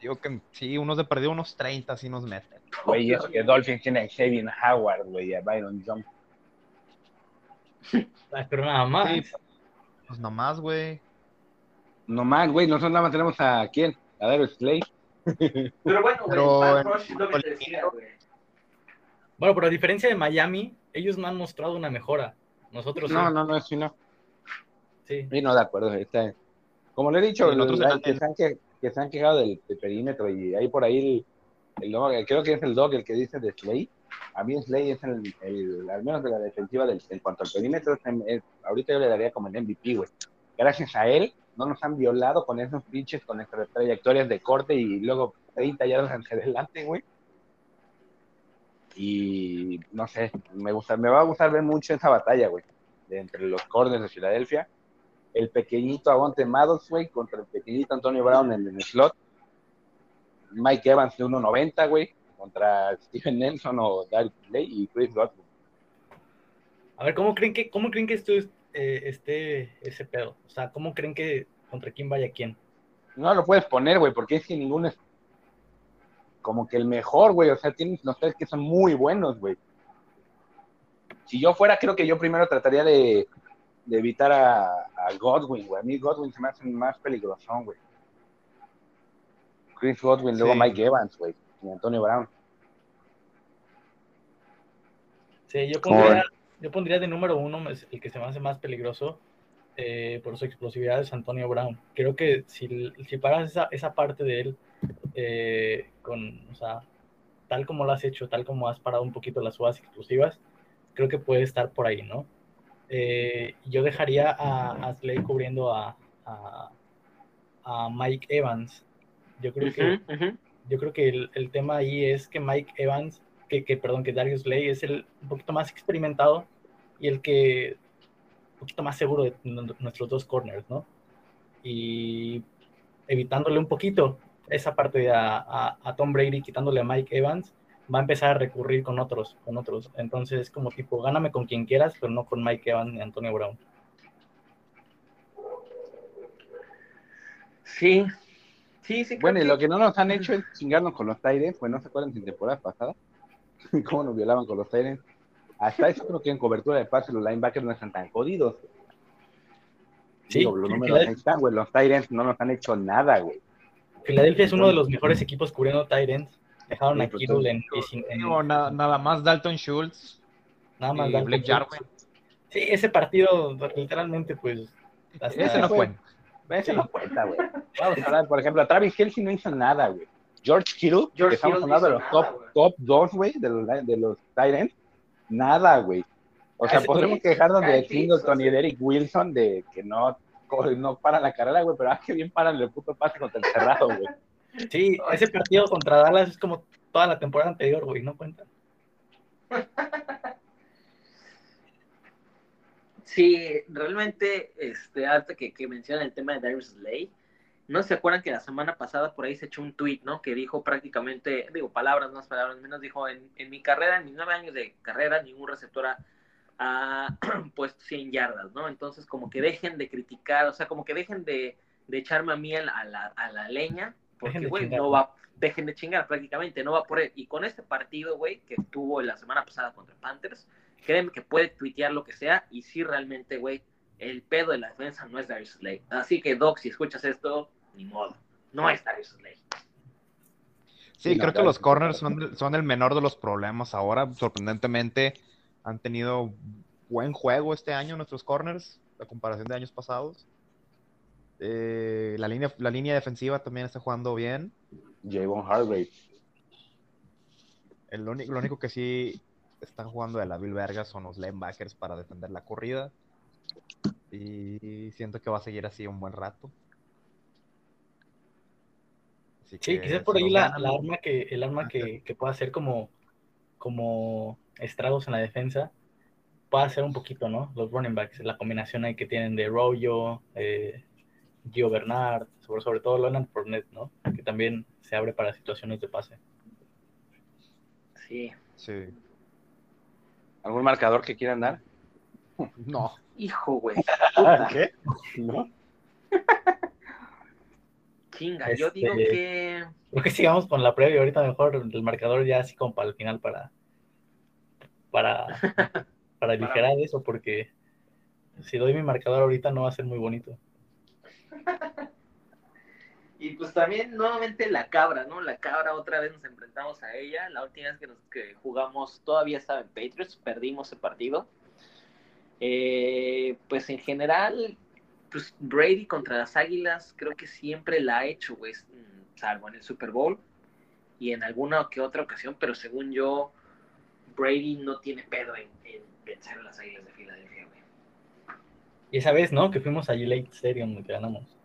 Speaker 2: digo que sí, unos de perdido, unos 30 sí nos meten.
Speaker 1: Güey, y eso que Dolphins tiene a Xavier Howard, güey, a Byron Jones.
Speaker 4: Pero nada más.
Speaker 2: Sí, pues nomás, güey.
Speaker 1: No más, güey, nosotros nada más tenemos a quién? A Darius Slay.
Speaker 3: Pero bueno, güey,
Speaker 2: Pero
Speaker 3: Van
Speaker 2: en-
Speaker 3: Rush es lo que te decía, güey.
Speaker 4: Bueno, pero a diferencia de Miami, ellos no han mostrado una mejora. Nosotros
Speaker 1: No,
Speaker 4: sí.
Speaker 1: no, no, sí, no.
Speaker 4: Sí.
Speaker 1: Sí, no, de acuerdo. Está... Como le he dicho,
Speaker 2: Sí, nosotros
Speaker 1: la-
Speaker 2: en-
Speaker 1: que, se han, que, que se han quejado del, del perímetro y hay por ahí el, el dog, creo que es el dog el que dice de Slay. A mí Slay es el, al menos de la defensiva del, en cuanto al perímetro, es- ahorita yo le daría como el MVP, güey. Gracias a él, no nos han violado con esos pinches, con nuestras trayectorias de corte y luego 30 yardas hacia adelante, güey. Y no sé, me gusta, me va a gustar ver mucho esa batalla, güey, entre los corners de Filadelfia el pequeñito Avonte Maddox, güey, contra el pequeñito Antonio Brown en el slot. Mike Evans de 1.90, güey, contra Steven Nelson o Derek Slay y Chris Godwin.
Speaker 4: A ver, ¿cómo creen que, cómo creen que esto es, eh, esté ese pedo? O sea, ¿cómo creen que contra quién vaya quién?
Speaker 1: No lo puedes poner, güey, porque es que ninguno es como que el mejor, güey. O sea, tienes los tres que son muy buenos, güey. Si yo fuera, creo que yo primero trataría de, de evitar a, a Godwin, güey. A mí Godwin se me hace más peligrosón, güey. Chris Godwin, luego. Mike Evans, güey, y Antonio Brown.
Speaker 4: Sí, yo
Speaker 1: ¿Cómo
Speaker 4: pondría, yo pondría de número uno el que se me hace más peligroso eh, por su explosividad es Antonio Brown. Creo que si, si paras esa, esa parte de él eh, con, o sea, tal como lo has hecho, tal como has parado un poquito las jugadas explosivas, creo que puede estar por ahí, ¿no? Eh, yo dejaría a, a Slay cubriendo a, a, a Mike Evans. Yo creo que. Yo creo que el, tema ahí es que Mike Evans, que, perdón, que Darius Slay es el un poquito más experimentado y el que poquito más seguro de nuestros dos corners, ¿no? Y evitándole un poquito esa parte a, a, Tom Brady, quitándole a Mike Evans, va a empezar a recurrir con otros, con otros. Entonces, como tipo, gáname con quien quieras, pero no con Mike Evans ni Antonio Brown.
Speaker 3: Sí, sí, sí.
Speaker 1: Bueno, y lo que no nos han hecho es chingarnos con los Tyrants, pues no se acuerdan en temporada pasada, cómo nos violaban con los Tyrants. Hasta eso creo que en cobertura de pase los linebackers no están tan jodidos. Sí, los números están, güey. Los Tyrants no nos han hecho nada, güey.
Speaker 4: Filadelfia es uno de los mejores equipos cubriendo Tyrants. Dejaron a Kittle en,
Speaker 2: nada, más Dalton Schultz.
Speaker 4: Nada más Dalton Blake Jarwin. Sí, ese partido literalmente, pues.
Speaker 1: Ese no cuenta. Ese no cuenta, güey. Vamos a hablar, por ejemplo, Travis Kelsey no hizo nada, güey. George Kittle, que estamos hablando de los top, top 2, güey, de los, de los Tyrants, nada, güey. O sea, podremos quejarnos de Singleton y de Eric Wilson de que no, no paran la carrera, güey, pero ah, que bien paran el puto pase contra el cerrado, güey.
Speaker 4: Sí, ese partido contra Dallas es como toda la temporada anterior, güey, no cuenta.
Speaker 3: Sí, realmente, este, hasta que, que menciona el tema de Darius Slay, ¿no se acuerdan que la semana pasada por ahí se echó un tweet, ¿no? Que dijo prácticamente, digo, palabras más, palabras menos, dijo, en, en mi carrera, en mis nueve años de carrera, ningún receptor ha, puesto 100 yardas, ¿no? Entonces, como que dejen de criticar, o sea, como que dejen de, de echarme a mí a la, a la, leña, porque, güey, no va, dejen de chingar prácticamente, no va por él. Y con este partido, güey, que tuvo la semana pasada contra Panthers, créeme que puede tuitear lo que sea, y sí, realmente, güey, el pedo de la defensa no es Darius Slay. Así que, Doc, si escuchas esto, ni modo. No está Darius Slay.
Speaker 2: Sí, creo que los corners son, son el menor de los problemas ahora. Sorprendentemente, han tenido buen juego este año nuestros corners, a comparación de años pasados. Eh, la, línea, la línea defensiva también está jugando bien.
Speaker 1: Javon Hargrave.
Speaker 2: El único, lo único que sí están jugando de la Bill Verga son los linebackers para defender la corrida. Y siento que va a seguir así un buen rato
Speaker 4: sí, quizás por ahí la, arma que, el arma que, que pueda ser como, como estragos en la defensa puede ser un poquito, ¿no? Los running backs, la combinación ahí que tienen de Royo, eh, Gio Bernard, sobre, sobre todo Leonard Fournette, ¿no? Que también se abre para situaciones de pase.
Speaker 3: Sí.
Speaker 2: Sí.
Speaker 1: ¿Algún marcador que quieran dar?
Speaker 2: No.
Speaker 3: Hijo, güey.
Speaker 1: ¿Qué? ¿No?
Speaker 3: Chinga, yo digo este, que.
Speaker 4: Creo que sigamos con la previa. Ahorita mejor el marcador ya así como para el final para. Para, para aligerar eso, porque si doy mi marcador ahorita no va a ser muy bonito.
Speaker 3: y pues también nuevamente la cabra, ¿no? La cabra otra vez nos enfrentamos a ella. La última vez que, nos, que jugamos todavía estaba en Patriots, perdimos el partido. Eh, pues en general pues Brady contra las Águilas creo que siempre la ha hecho, güey, mm, salvo en el Super Bowl y en alguna que otra ocasión, pero según yo, Brady no tiene pedo en, vencer a las Águilas de Filadelfia, güey.
Speaker 4: Y esa vez, ¿no? Que fuimos a Gillette Stadium y ganamos.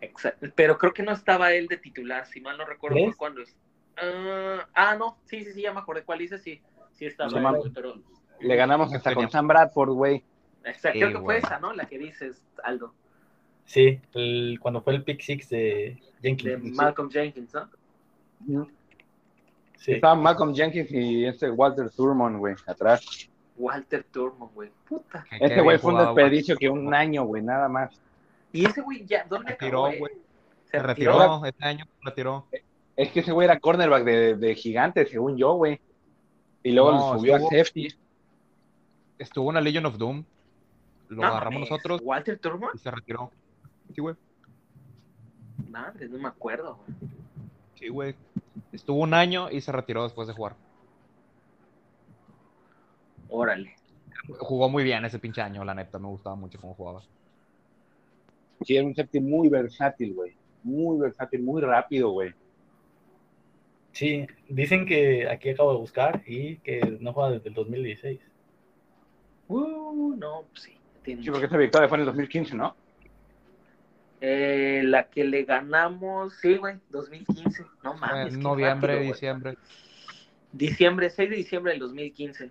Speaker 3: Exacto, pero creo que no estaba él de titular, si mal no recuerdo por cuándo es. Ah, ah, no, sí, sí, sí, ya me acordé cuál dice, sí, sí estaba, pero...
Speaker 1: Le ganamos hasta con Sam Bradford, güey.
Speaker 3: Exacto, creo que fue esa, ¿no? La que dices, Aldo.
Speaker 4: Sí, cuando fue el pick six de
Speaker 3: Jenkins. De Malcolm Jenkins, ¿no?
Speaker 1: Sí. Estaba Malcolm Jenkins y este Walter Thurman, güey, atrás.
Speaker 3: Walter Thurman, güey. Puta.
Speaker 1: Este güey fue un desperdicio que un año, güey, nada más.
Speaker 3: Y ese güey ya, ¿dónde
Speaker 2: retiró, güey? Se, retiró, este año, retiró.
Speaker 1: Es que ese güey era cornerback de, de gigante, según yo, güey. Y luego lo subió a safety.
Speaker 2: Estuvo en la Legion of Doom. Lo agarramos nosotros.
Speaker 3: Walter Thurman.
Speaker 2: Y se retiró. Sí, güey.
Speaker 3: Madre, no me acuerdo, güey.
Speaker 2: Sí, güey. Estuvo un año y se retiró después de jugar.
Speaker 3: Órale.
Speaker 2: Jugó muy bien ese pinche año, la neta. Me gustaba mucho cómo jugaba.
Speaker 1: Sí, era un safety muy versátil, güey. Muy versátil, muy rápido, güey.
Speaker 4: Sí, dicen que aquí acabo de buscar y que no juega desde el 2016.
Speaker 3: Uh, no, sí.
Speaker 1: Sí, porque esa victoria fue en el 2015, ¿no?
Speaker 3: Eh, la que le ganamos, sí, güey, 2015. No mames.
Speaker 2: En noviembre, diciembre.
Speaker 3: Diciembre, 6 de diciembre del 2015.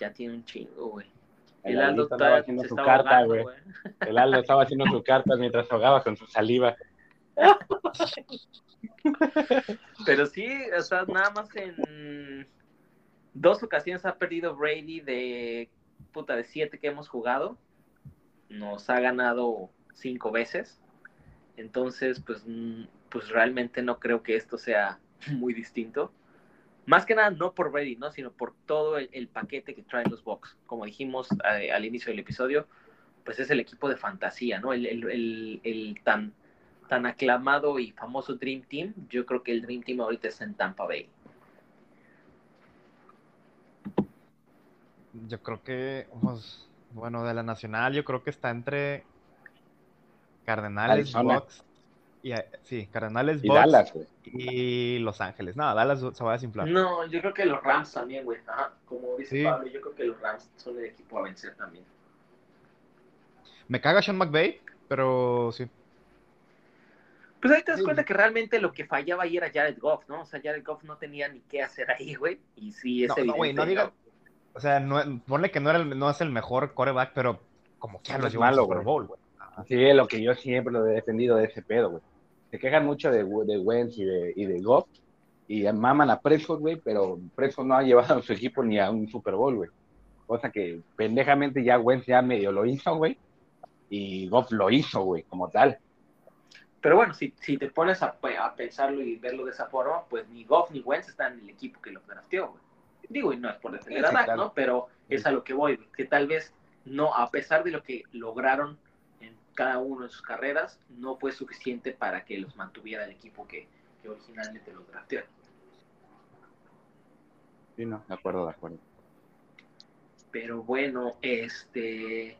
Speaker 3: Ya tiene un chingo, güey.
Speaker 1: El, Aldo estaba haciendo su carta, güey. El Aldo estaba haciendo su carta mientras ahogaba con su saliva.
Speaker 3: Pero sí, o sea, nada más en dos ocasiones ha perdido Brady de puta de siete que hemos jugado. Nos ha ganado cinco veces. Entonces, pues, mm, pues realmente no creo que esto sea muy distinto. Más que nada, no por Brady, ¿no? sino por todo el, paquete que traen los Bucks. Como dijimos eh, al inicio del episodio, pues es el equipo de fantasía, ¿no? El, el, tan, tan aclamado y famoso Dream Team. Yo creo que el Dream Team ahorita está en Tampa Bay.
Speaker 2: Yo creo que, pues, bueno, de la nacional, yo creo que está entre Cardenales, Bucks y, eh, sí, Cardenales,
Speaker 1: y Dallas,
Speaker 2: Y Los Ángeles. No, Dallas se va a desinflar.
Speaker 3: No, yo creo que los Rams también, güey. como dice Pablo, yo creo que los Rams son el equipo a vencer también.
Speaker 2: Me caga Sean McVay, pero sí.
Speaker 3: Pues ahí te das cuenta que realmente lo que fallaba ahí era Jared Goff, ¿no? O sea, Jared Goff no tenía ni qué hacer ahí, güey. Y sí, ese
Speaker 2: No, güey, no, diga. O sea, no, ponle que no, era no es el mejor coreback, pero como que
Speaker 1: no es malo, Super Bowl, güey. Sí, es lo que yo siempre lo he defendido de ese pedo, güey se quejan mucho de, de Wentz y de, y de Goff y maman a Prescott, güey, pero Prescott no ha llevado a su equipo ni a un Super Bowl, güey. Cosa que pendejamente ya Wentz ya medio lo hizo, güey, y Goff lo hizo, güey, como tal.
Speaker 3: Pero bueno, si, si te pones a, a, pensarlo y verlo de esa forma, pues ni Goff ni Wentz están en el equipo que lo drafteó, güey. Digo, y no es por defender a Dak, ¿no? Pero es a lo que voy, que tal vez no, a pesar de lo que lograron cada uno en sus carreras, no fue suficiente para que los mantuviera el equipo que, originalmente los drafteó.
Speaker 1: Sí, no, de acuerdo, de acuerdo.
Speaker 3: Pero bueno, este,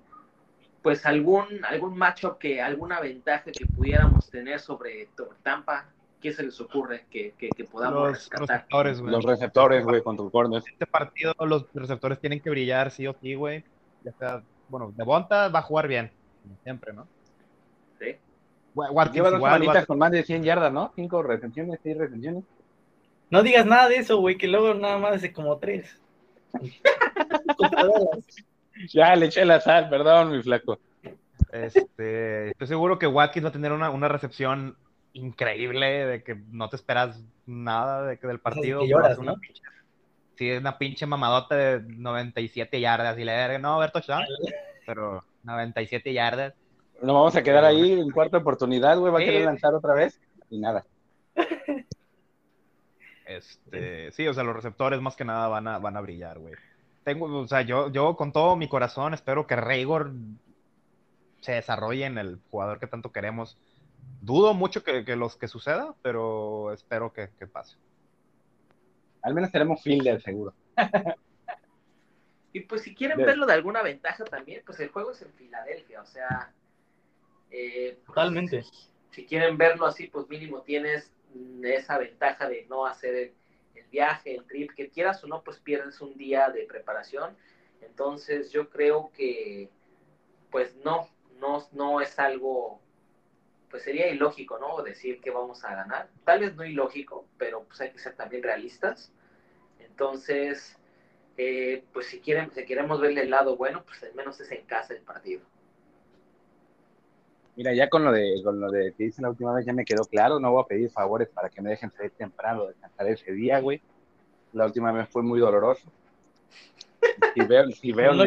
Speaker 3: pues algún, algún matchup que, alguna ventaja que pudiéramos tener sobre Tampa, ¿qué se les ocurre que, podamos los
Speaker 2: Receptores,
Speaker 1: Los receptores, güey, con tu corner.
Speaker 2: Este partido los receptores tienen que brillar sí o sí, güey. Ya sea, bueno, Devonta va a jugar bien siempre, ¿no?
Speaker 3: Sí.
Speaker 1: Lleva dos igual, con más de 100 yardas, ¿no? Cinco retenciones, seis retenciones.
Speaker 4: No digas nada de eso, güey, que luego nada más hace como tres.
Speaker 1: ya le eché la sal, perdón, mi flaco.
Speaker 2: Este, estoy seguro que Watkins va a tener una, una recepción increíble, de que no te esperas nada de que del partido.
Speaker 4: Que lloras, ¿no?
Speaker 2: Sí, es una pinche mamadota de 97 yardas y le no, a ver touchdown, pero 97 yardas.
Speaker 1: Nos vamos a quedar ahí en cuarta oportunidad, güey. Va a querer lanzar otra vez y nada.
Speaker 2: Este, sí, o sea, los receptores más que nada van a, van a brillar, güey. Tengo, o sea, yo, yo con todo mi corazón espero que Raygor se desarrolle en el jugador que tanto queremos. Dudo mucho que, los que suceda, pero espero que, que pase.
Speaker 1: Al menos tenemos fielder, seguro.
Speaker 3: Y pues si quieren verlo de alguna ventaja también, pues el juego es en Filadelfia, o sea...
Speaker 4: Eh, pues, Totalmente.
Speaker 3: Si, quieren verlo así, pues mínimo tienes esa ventaja de no hacer el, viaje, el trip, que quieras o no, pues pierdes un día de preparación. Entonces yo creo que, pues no, no, no es algo, pues sería ilógico, ¿no? Decir que vamos a ganar. Tal vez no ilógico, pero pues hay que ser también realistas. Entonces, eh, pues si quieren, si queremos verle el lado bueno, pues al menos es en casa el partido.
Speaker 1: Mira, ya con lo de con lo de que hice la última vez ya me quedó claro, no voy a pedir favores para que me dejen salir temprano, descansar ese día, güey. La última vez fue muy doloroso. Si veo, si veo no,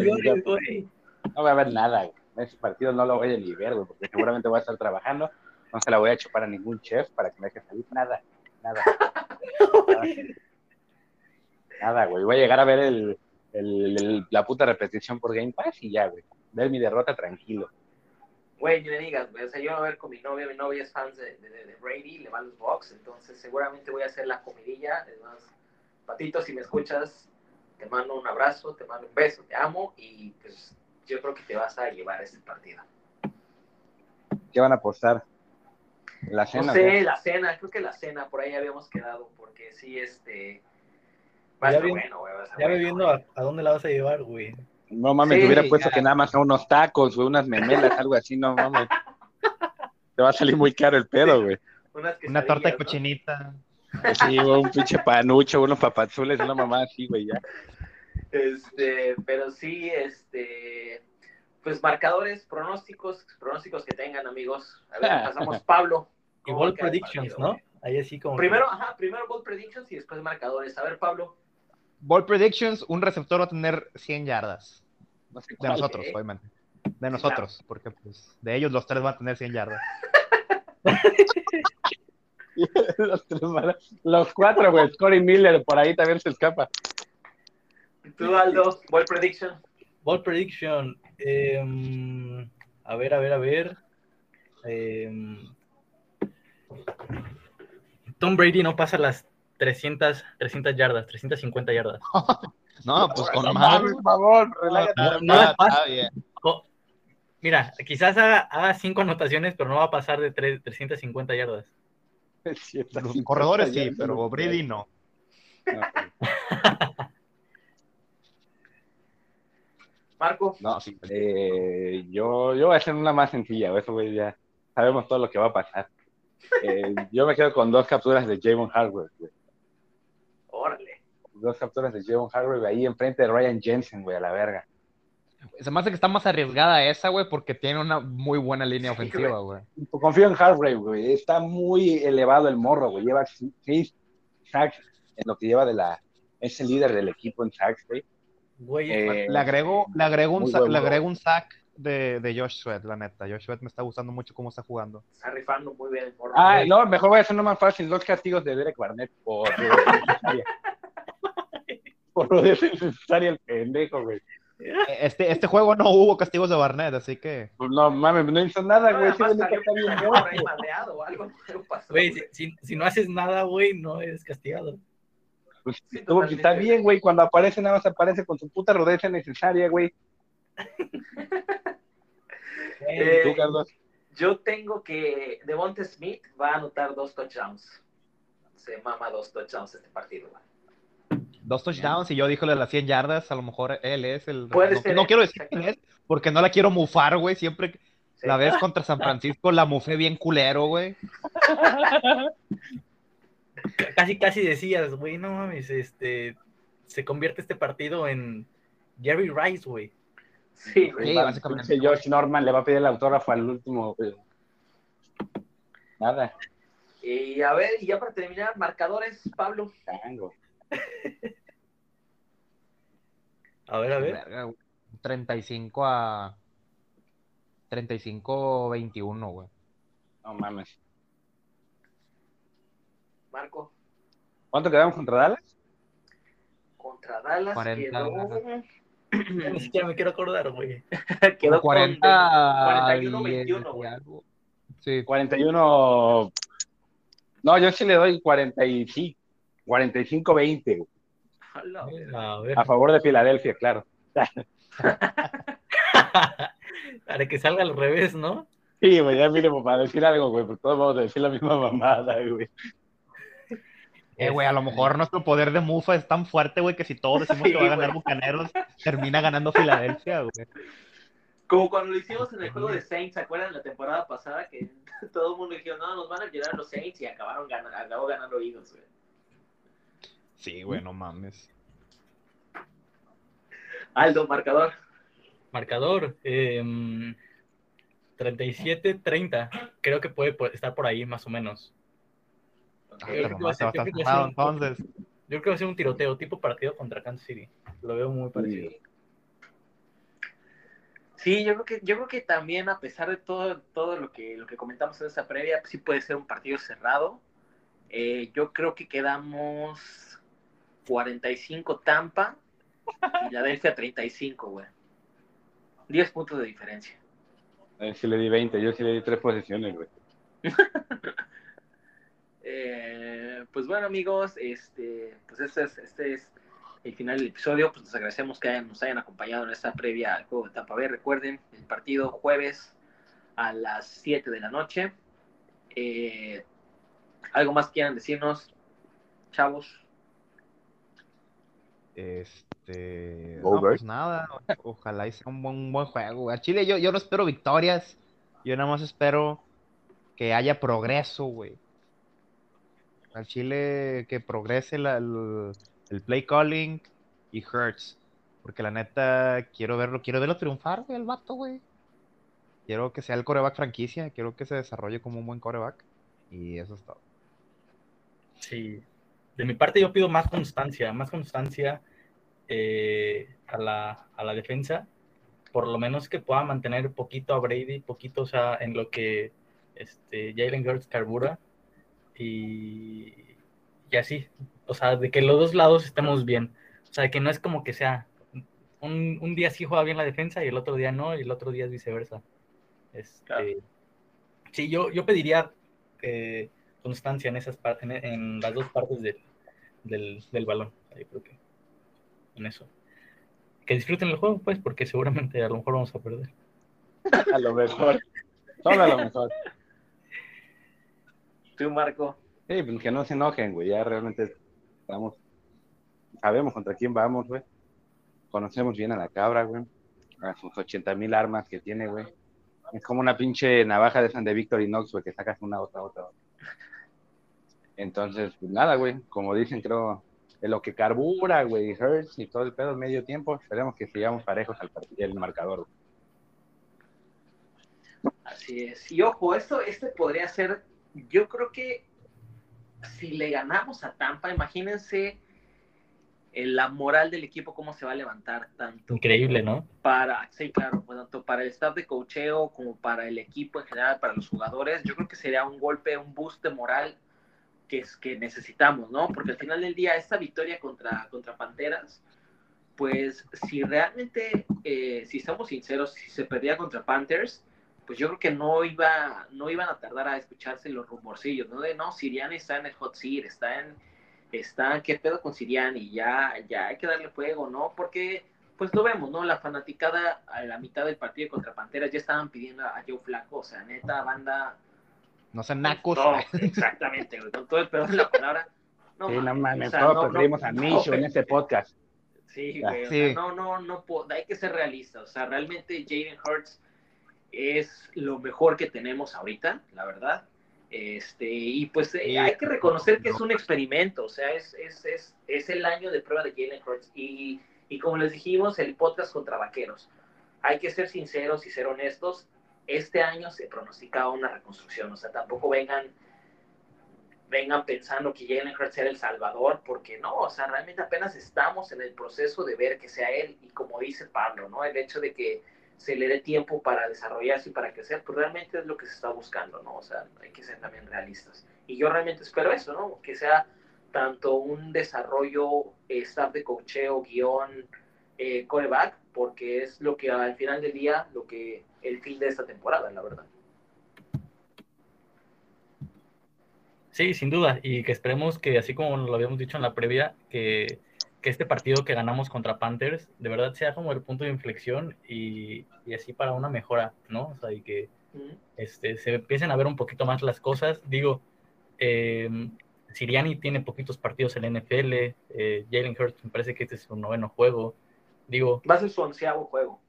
Speaker 1: voy a ver nada, güey. Ese partido no lo voy a ni ver, güey, porque seguramente voy a estar trabajando. No se la voy a chupar a ningún chef para que me deje salir nada, nada. nada. Nada, güey. Voy a llegar a ver el, la puta repetición por Game Pass y ya, güey. Ver mi derrota tranquilo.
Speaker 3: Güey, ni me digas, güey. O sea, yo voy a ver con mi novia. Mi novia es fan de, de, Brady, le van los box. Entonces, seguramente voy a hacer la comidilla. Además, Patito, si me escuchas, te mando un abrazo, te mando un beso, te amo. Y pues yo creo que te vas a llevar este partido.
Speaker 1: ¿Qué van a apostar?
Speaker 3: La cena. No sé, la cena, creo que la cena, por ahí habíamos quedado, porque sí, este,
Speaker 4: ya, bueno, güey. Ya viendo a, dónde la vas a llevar, güey.
Speaker 1: No mames, te hubiera puesto que nada más a unos tacos, o unas memelas, algo así, no mames. Te va a salir muy caro el pedo, güey.
Speaker 2: Una torta de cochinita.
Speaker 1: Sí, un pinche panucho, unos papazules, una mamá así, güey, ya.
Speaker 3: Este, pero sí, este, pues marcadores, pronósticos, pronósticos que tengan, amigos. A ver, pasamos Pablo.
Speaker 4: Y ball predictions, ¿no? Ahí así como.
Speaker 3: Primero, ajá, primero ball predictions y después marcadores. A ver, Pablo.
Speaker 2: Ball predictions, un receptor va a tener 100 yardas. de nosotros, obviamente. De nosotros, porque pues de ellos los tres van a tener 100 yardas.
Speaker 1: los, tres, los cuatro, güey. Corey Miller por ahí también se escapa.
Speaker 3: Tú, Aldo, ball prediction.
Speaker 4: Ball prediction. Em, a ver, a ver, a ver. Em, Tom Brady no pasa las 300, 300 yardas, 350 yardas.
Speaker 2: no, pues con más.
Speaker 1: Por favor,
Speaker 4: Mira, quizás haga, cinco anotaciones, pero no va a pasar de 350 yardas.
Speaker 2: Los corredores sí, pero Brady no.
Speaker 3: Marco.
Speaker 1: No, sí. Eh, yo, yo voy a hacer una más sencilla, eso güey, ya sabemos todo lo que va a pasar. Eh, yo me quedo con dos capturas de Javon Harvard, güey. Dos capturas de Javon Harvard ahí enfrente de Ryan Jensen, güey, a la verga.
Speaker 2: Se me hace que está más arriesgada esa, güey, porque tiene una muy buena línea ofensiva, güey.
Speaker 1: Confío en Harvard, güey. Está muy elevado el morro, güey. Lleva seis sacks en lo que lleva de la... Es el líder del equipo en sacks, güey.
Speaker 2: Eh, le agrego, le agrego un, le agrego un sack de, de, Josh Sweat, la neta. Josh Sweat me está gustando mucho cómo está jugando.
Speaker 3: Está rifando muy bien.
Speaker 1: Por ah, no, mejor voy a hacerlo más fácil. Dos castigos de Derek Barnett por por lo necesaria el pendejo, güey.
Speaker 2: Este, este juego no hubo castigos de Barnett, así que.
Speaker 1: Pues no mames, no hizo nada, güey.
Speaker 4: Güey, si, si, no haces nada, güey, no eres castigado.
Speaker 1: Pues tuvo que está bien, güey. Cuando aparece, nada más aparece con su puta rodeza necesaria, güey.
Speaker 3: Eh, yo tengo que Devonte Smith va a anotar dos touchdowns. Se mama dos touchdowns este partido,
Speaker 2: Dos touchdowns y yo díjole las 100 yardas, a lo mejor él es el...
Speaker 3: no,
Speaker 2: no quiero decir quién es, porque no la quiero mufar, güey. Siempre la vez contra San Francisco la mufé bien culero, güey.
Speaker 4: casi, casi decías, güey, no mames, este, se convierte este partido en Jerry Rice, güey.
Speaker 3: Sí, güey. básicamente.
Speaker 1: Josh Norman le va a pedir el autógrafo al último. Nada.
Speaker 3: Y a ver, y ya para terminar, marcadores, Pablo.
Speaker 1: Tango.
Speaker 4: A ver, a ver.
Speaker 2: 35 a 35-21, güey.
Speaker 1: No mames.
Speaker 3: Marco.
Speaker 1: ¿Cuánto quedamos contra Dallas?
Speaker 3: Contra Dallas
Speaker 2: 40,
Speaker 3: quedó...
Speaker 4: Ni siquiera me quiero acordar, güey.
Speaker 3: quedó
Speaker 2: 40,
Speaker 3: 41-21, güey.
Speaker 1: Sí. 41. No, yo sí le doy 45, 45-20.
Speaker 4: A,
Speaker 1: a favor de Filadelfia, claro.
Speaker 4: Para que salga al revés, ¿no?
Speaker 1: Sí, güey, ya mínimo para decir algo, güey, porque todos vamos a decir la misma mamada, güey.
Speaker 2: Eh, güey, a lo mejor nuestro poder de mufa es tan fuerte, güey, que si todos decimos que va a ganar Bucaneros, termina ganando Filadelfia, güey.
Speaker 3: Como cuando lo hicimos en el juego de Saints, ¿se acuerdan la temporada pasada? Que todo el mundo dijo, no, nos van a ayudar los Saints y acabaron ganando, acabó ganando Eagles, güey.
Speaker 2: Sí, güey, no mames.
Speaker 3: Aldo, marcador.
Speaker 4: Marcador, eh, 37-30. Creo que puede estar por ahí más o menos. Yo creo, que va a ser, un, tiroteo, tipo partido contra Kansas City. Lo veo muy parecido.
Speaker 3: Sí, yo creo que, yo creo que también, a pesar de todo, todo lo que lo que comentamos en esa previa, sí puede ser un partido cerrado. Eh, yo creo que quedamos 45 Tampa y Delfia 35, güey. 10 puntos de diferencia.
Speaker 1: Eh, sí le di 20, yo sí le di 3 posiciones, güey.
Speaker 3: Eh, pues bueno, amigos, este, pues este es, este es el final del episodio. Pues nos agradecemos que nos hayan acompañado en esta previa al juego de Tampa Bay. Recuerden, el partido jueves a las 7 de la noche. Eh, ¿Algo más quieran decirnos, chavos?
Speaker 2: Este. No, pues nada. Ojalá sea un buen, buen juego. A Chile yo, yo no espero victorias. Yo nada más espero que haya progreso, güey al Chile que progrese el, play calling y Hurts. Porque la neta, quiero verlo, quiero verlo triunfar, güey, el vato, güey. Quiero que sea el coreback franquicia, quiero que se desarrolle como un buen coreback. Y eso es todo.
Speaker 4: Sí. De mi parte yo pido más constancia, más constancia eh, a, la, a la defensa. Por lo menos que pueda mantener poquito a Brady, poquito, o sea, en lo que este, Jalen Hurts carbura. Y, y así, o sea, de que los dos lados estemos bien. O sea, que no es como que sea un, un, día sí juega bien la defensa y el otro día no, y el otro día es viceversa. Este, Sí, yo, yo pediría eh, constancia en, esas en, en, las dos partes del, del, del balón. Yo creo que en eso. Que disfruten el juego, pues, porque seguramente a lo mejor vamos a perder.
Speaker 1: a lo mejor. Solo a lo mejor.
Speaker 3: ¿Tú, Marco?
Speaker 1: Sí, pues que no se enojen, güey. Ya realmente estamos. Sabemos contra quién vamos, güey. Conocemos bien a la cabra, güey. A sus 80 mil armas que tiene, güey. Es como una pinche navaja de San de Victorinox, güey, que sacas una, otra, otra. Entonces, pues nada, güey. Como dicen, creo, en lo que carbura, güey, Hurts y todo el pedo medio tiempo, esperemos que sigamos parejos al el marcador.
Speaker 3: Así es. Y ojo, esto, este podría ser, yo creo que si le ganamos a Tampa, imagínense la moral del equipo, cómo se va a levantar tanto.
Speaker 4: Increíble, ¿no?
Speaker 3: Para, sí, claro, pues, tanto para el staff de cocheo como para el equipo en general, para los jugadores, yo creo que sería un golpe, un boost de moral que, es, que necesitamos, ¿no? Porque al final del día, esta victoria contra, contra Panteras, pues si realmente, eh, si estamos sinceros, si se perdía contra Panthers, pues yo creo que no iba, no iban a tardar a escucharse los rumorcillos, ¿no? De no, Siriani está en el hot seat, está en está, ¿qué pedo con Siriani? Ya, ya hay que darle fuego, ¿no? Porque, pues lo vemos, ¿no? La fanaticada a la mitad del partido contra Panteras ya estaban pidiendo a Joe Flaco, o sea, neta, banda.
Speaker 2: No sean nacos.
Speaker 3: exactamente, güey, con todo el pedo de la palabra.
Speaker 1: No, sí, no mames, todos preferimos a Micho en este podcast.
Speaker 3: Sí, güey, o sea, no, no, no, hay que ser realistas, o sea, realmente Jaden Hurts es lo mejor que tenemos ahorita, la verdad. Este, y pues eh, hay que reconocer que es un experimento, o sea, es, es, es, es el año de prueba de Jalen Hurts. Y, y, como les dijimos, el podcast contra vaqueros. Hay que ser sinceros y ser honestos. Este año se pronosticaba una reconstrucción, o sea, tampoco vengan, vengan pensando que Jalen Hurts era el salvador, porque no, o sea, realmente apenas estamos en el proceso de ver que sea él. Y como dice Pablo, ¿no? El hecho de que se le dé tiempo para desarrollarse y para crecer, pues realmente es lo que se está buscando, ¿no? O sea, hay que ser también realistas. Y yo realmente espero eso, ¿no? Que sea tanto un desarrollo, eh, staff de cocheo, guion, eh, coreback, porque es lo que al final del día, lo que el fin de esta temporada, la verdad.
Speaker 4: Sí, sin duda, y que esperemos que, así como lo habíamos dicho en la previa, que que este partido que ganamos contra Panthers de verdad sea como el punto de inflexión y, y así para una mejora, ¿no? O sea, y que este, se empiecen a ver un poquito más las cosas. Digo, eh, Siriani tiene poquitos partidos en la NFL, eh, Jalen Hurts me parece que este es su noveno juego. Digo,
Speaker 3: va a ser su onceavo juego.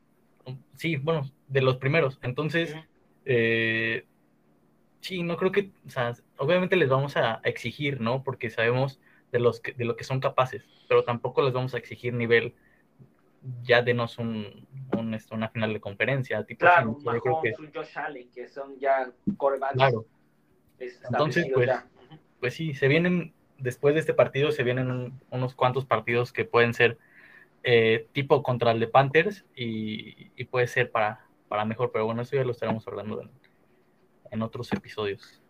Speaker 4: Sí, bueno, de los primeros. Entonces, eh, sí, no creo que, o sea, obviamente les vamos a exigir, ¿no? Porque sabemos de, los que, de lo que son capaces, pero tampoco les vamos a exigir nivel ya denos un, un este, una final de conferencia.
Speaker 3: Tipo claro, que... un Josh Allen, que son ya corebacks.
Speaker 4: Claro. Entonces, pues, pues sí, se vienen, después de este partido, se vienen unos cuantos partidos que pueden ser eh, tipo contra el de Panthers y, y, puede ser para, para mejor, pero bueno, eso ya lo estaremos hablando en, en otros episodios.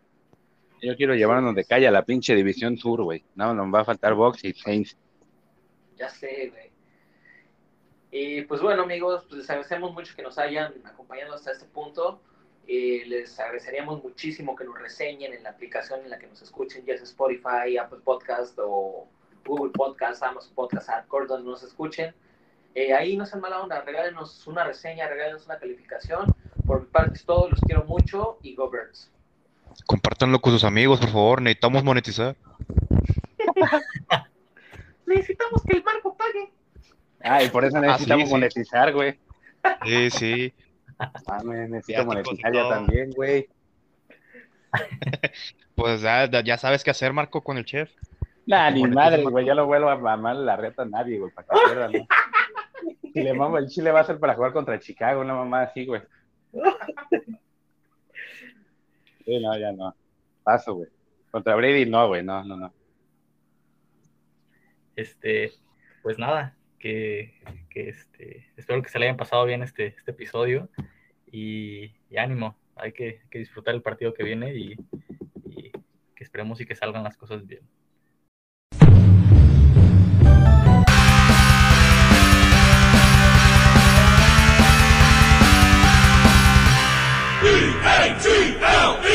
Speaker 1: Yo quiero llevarnos de calle a la pinche División Sur, güey. No, nos va a faltar Box y Saints.
Speaker 3: Ya sé, güey. Y pues bueno, amigos, pues les agradecemos mucho que nos hayan acompañado hasta este punto. y les agradeceríamos muchísimo que nos reseñen en la aplicación en la que nos escuchen, ya sea Spotify, Apple Podcast o Google Podcast, Amazon Podcast, Hardcore, donde nos escuchen. Eh, ahí no sean mala onda, regálenos una reseña, regálenos una calificación. Por mi parte es todo, los quiero mucho y go Birds.
Speaker 2: Compártanlo con sus amigos, por favor. Necesitamos monetizar.
Speaker 3: necesitamos que el Marco pague.
Speaker 1: Ah, y por eso necesitamos monetizar, güey.
Speaker 2: Sí, sí.
Speaker 1: Ah, necesito monetizar ya también, güey.
Speaker 2: pues ya, ya sabes qué hacer, Marco, con el chef.
Speaker 1: Nah, ni madre, güey. Yo lo vuelvo a mamar la reta a nadie, güey, para que pierdan. Si le mama el chile va a ser para jugar contra Chicago, una mamá así, güey. Sí, no, ya no. Paso, güey. Contra Brady no, güey, no, no, no.
Speaker 4: Este, pues nada, que, que este, espero que se le hayan pasado bien este, este episodio y, y ánimo, hay que, que, disfrutar el partido que viene y, y que esperemos y que salgan las cosas bien. A-T-L-E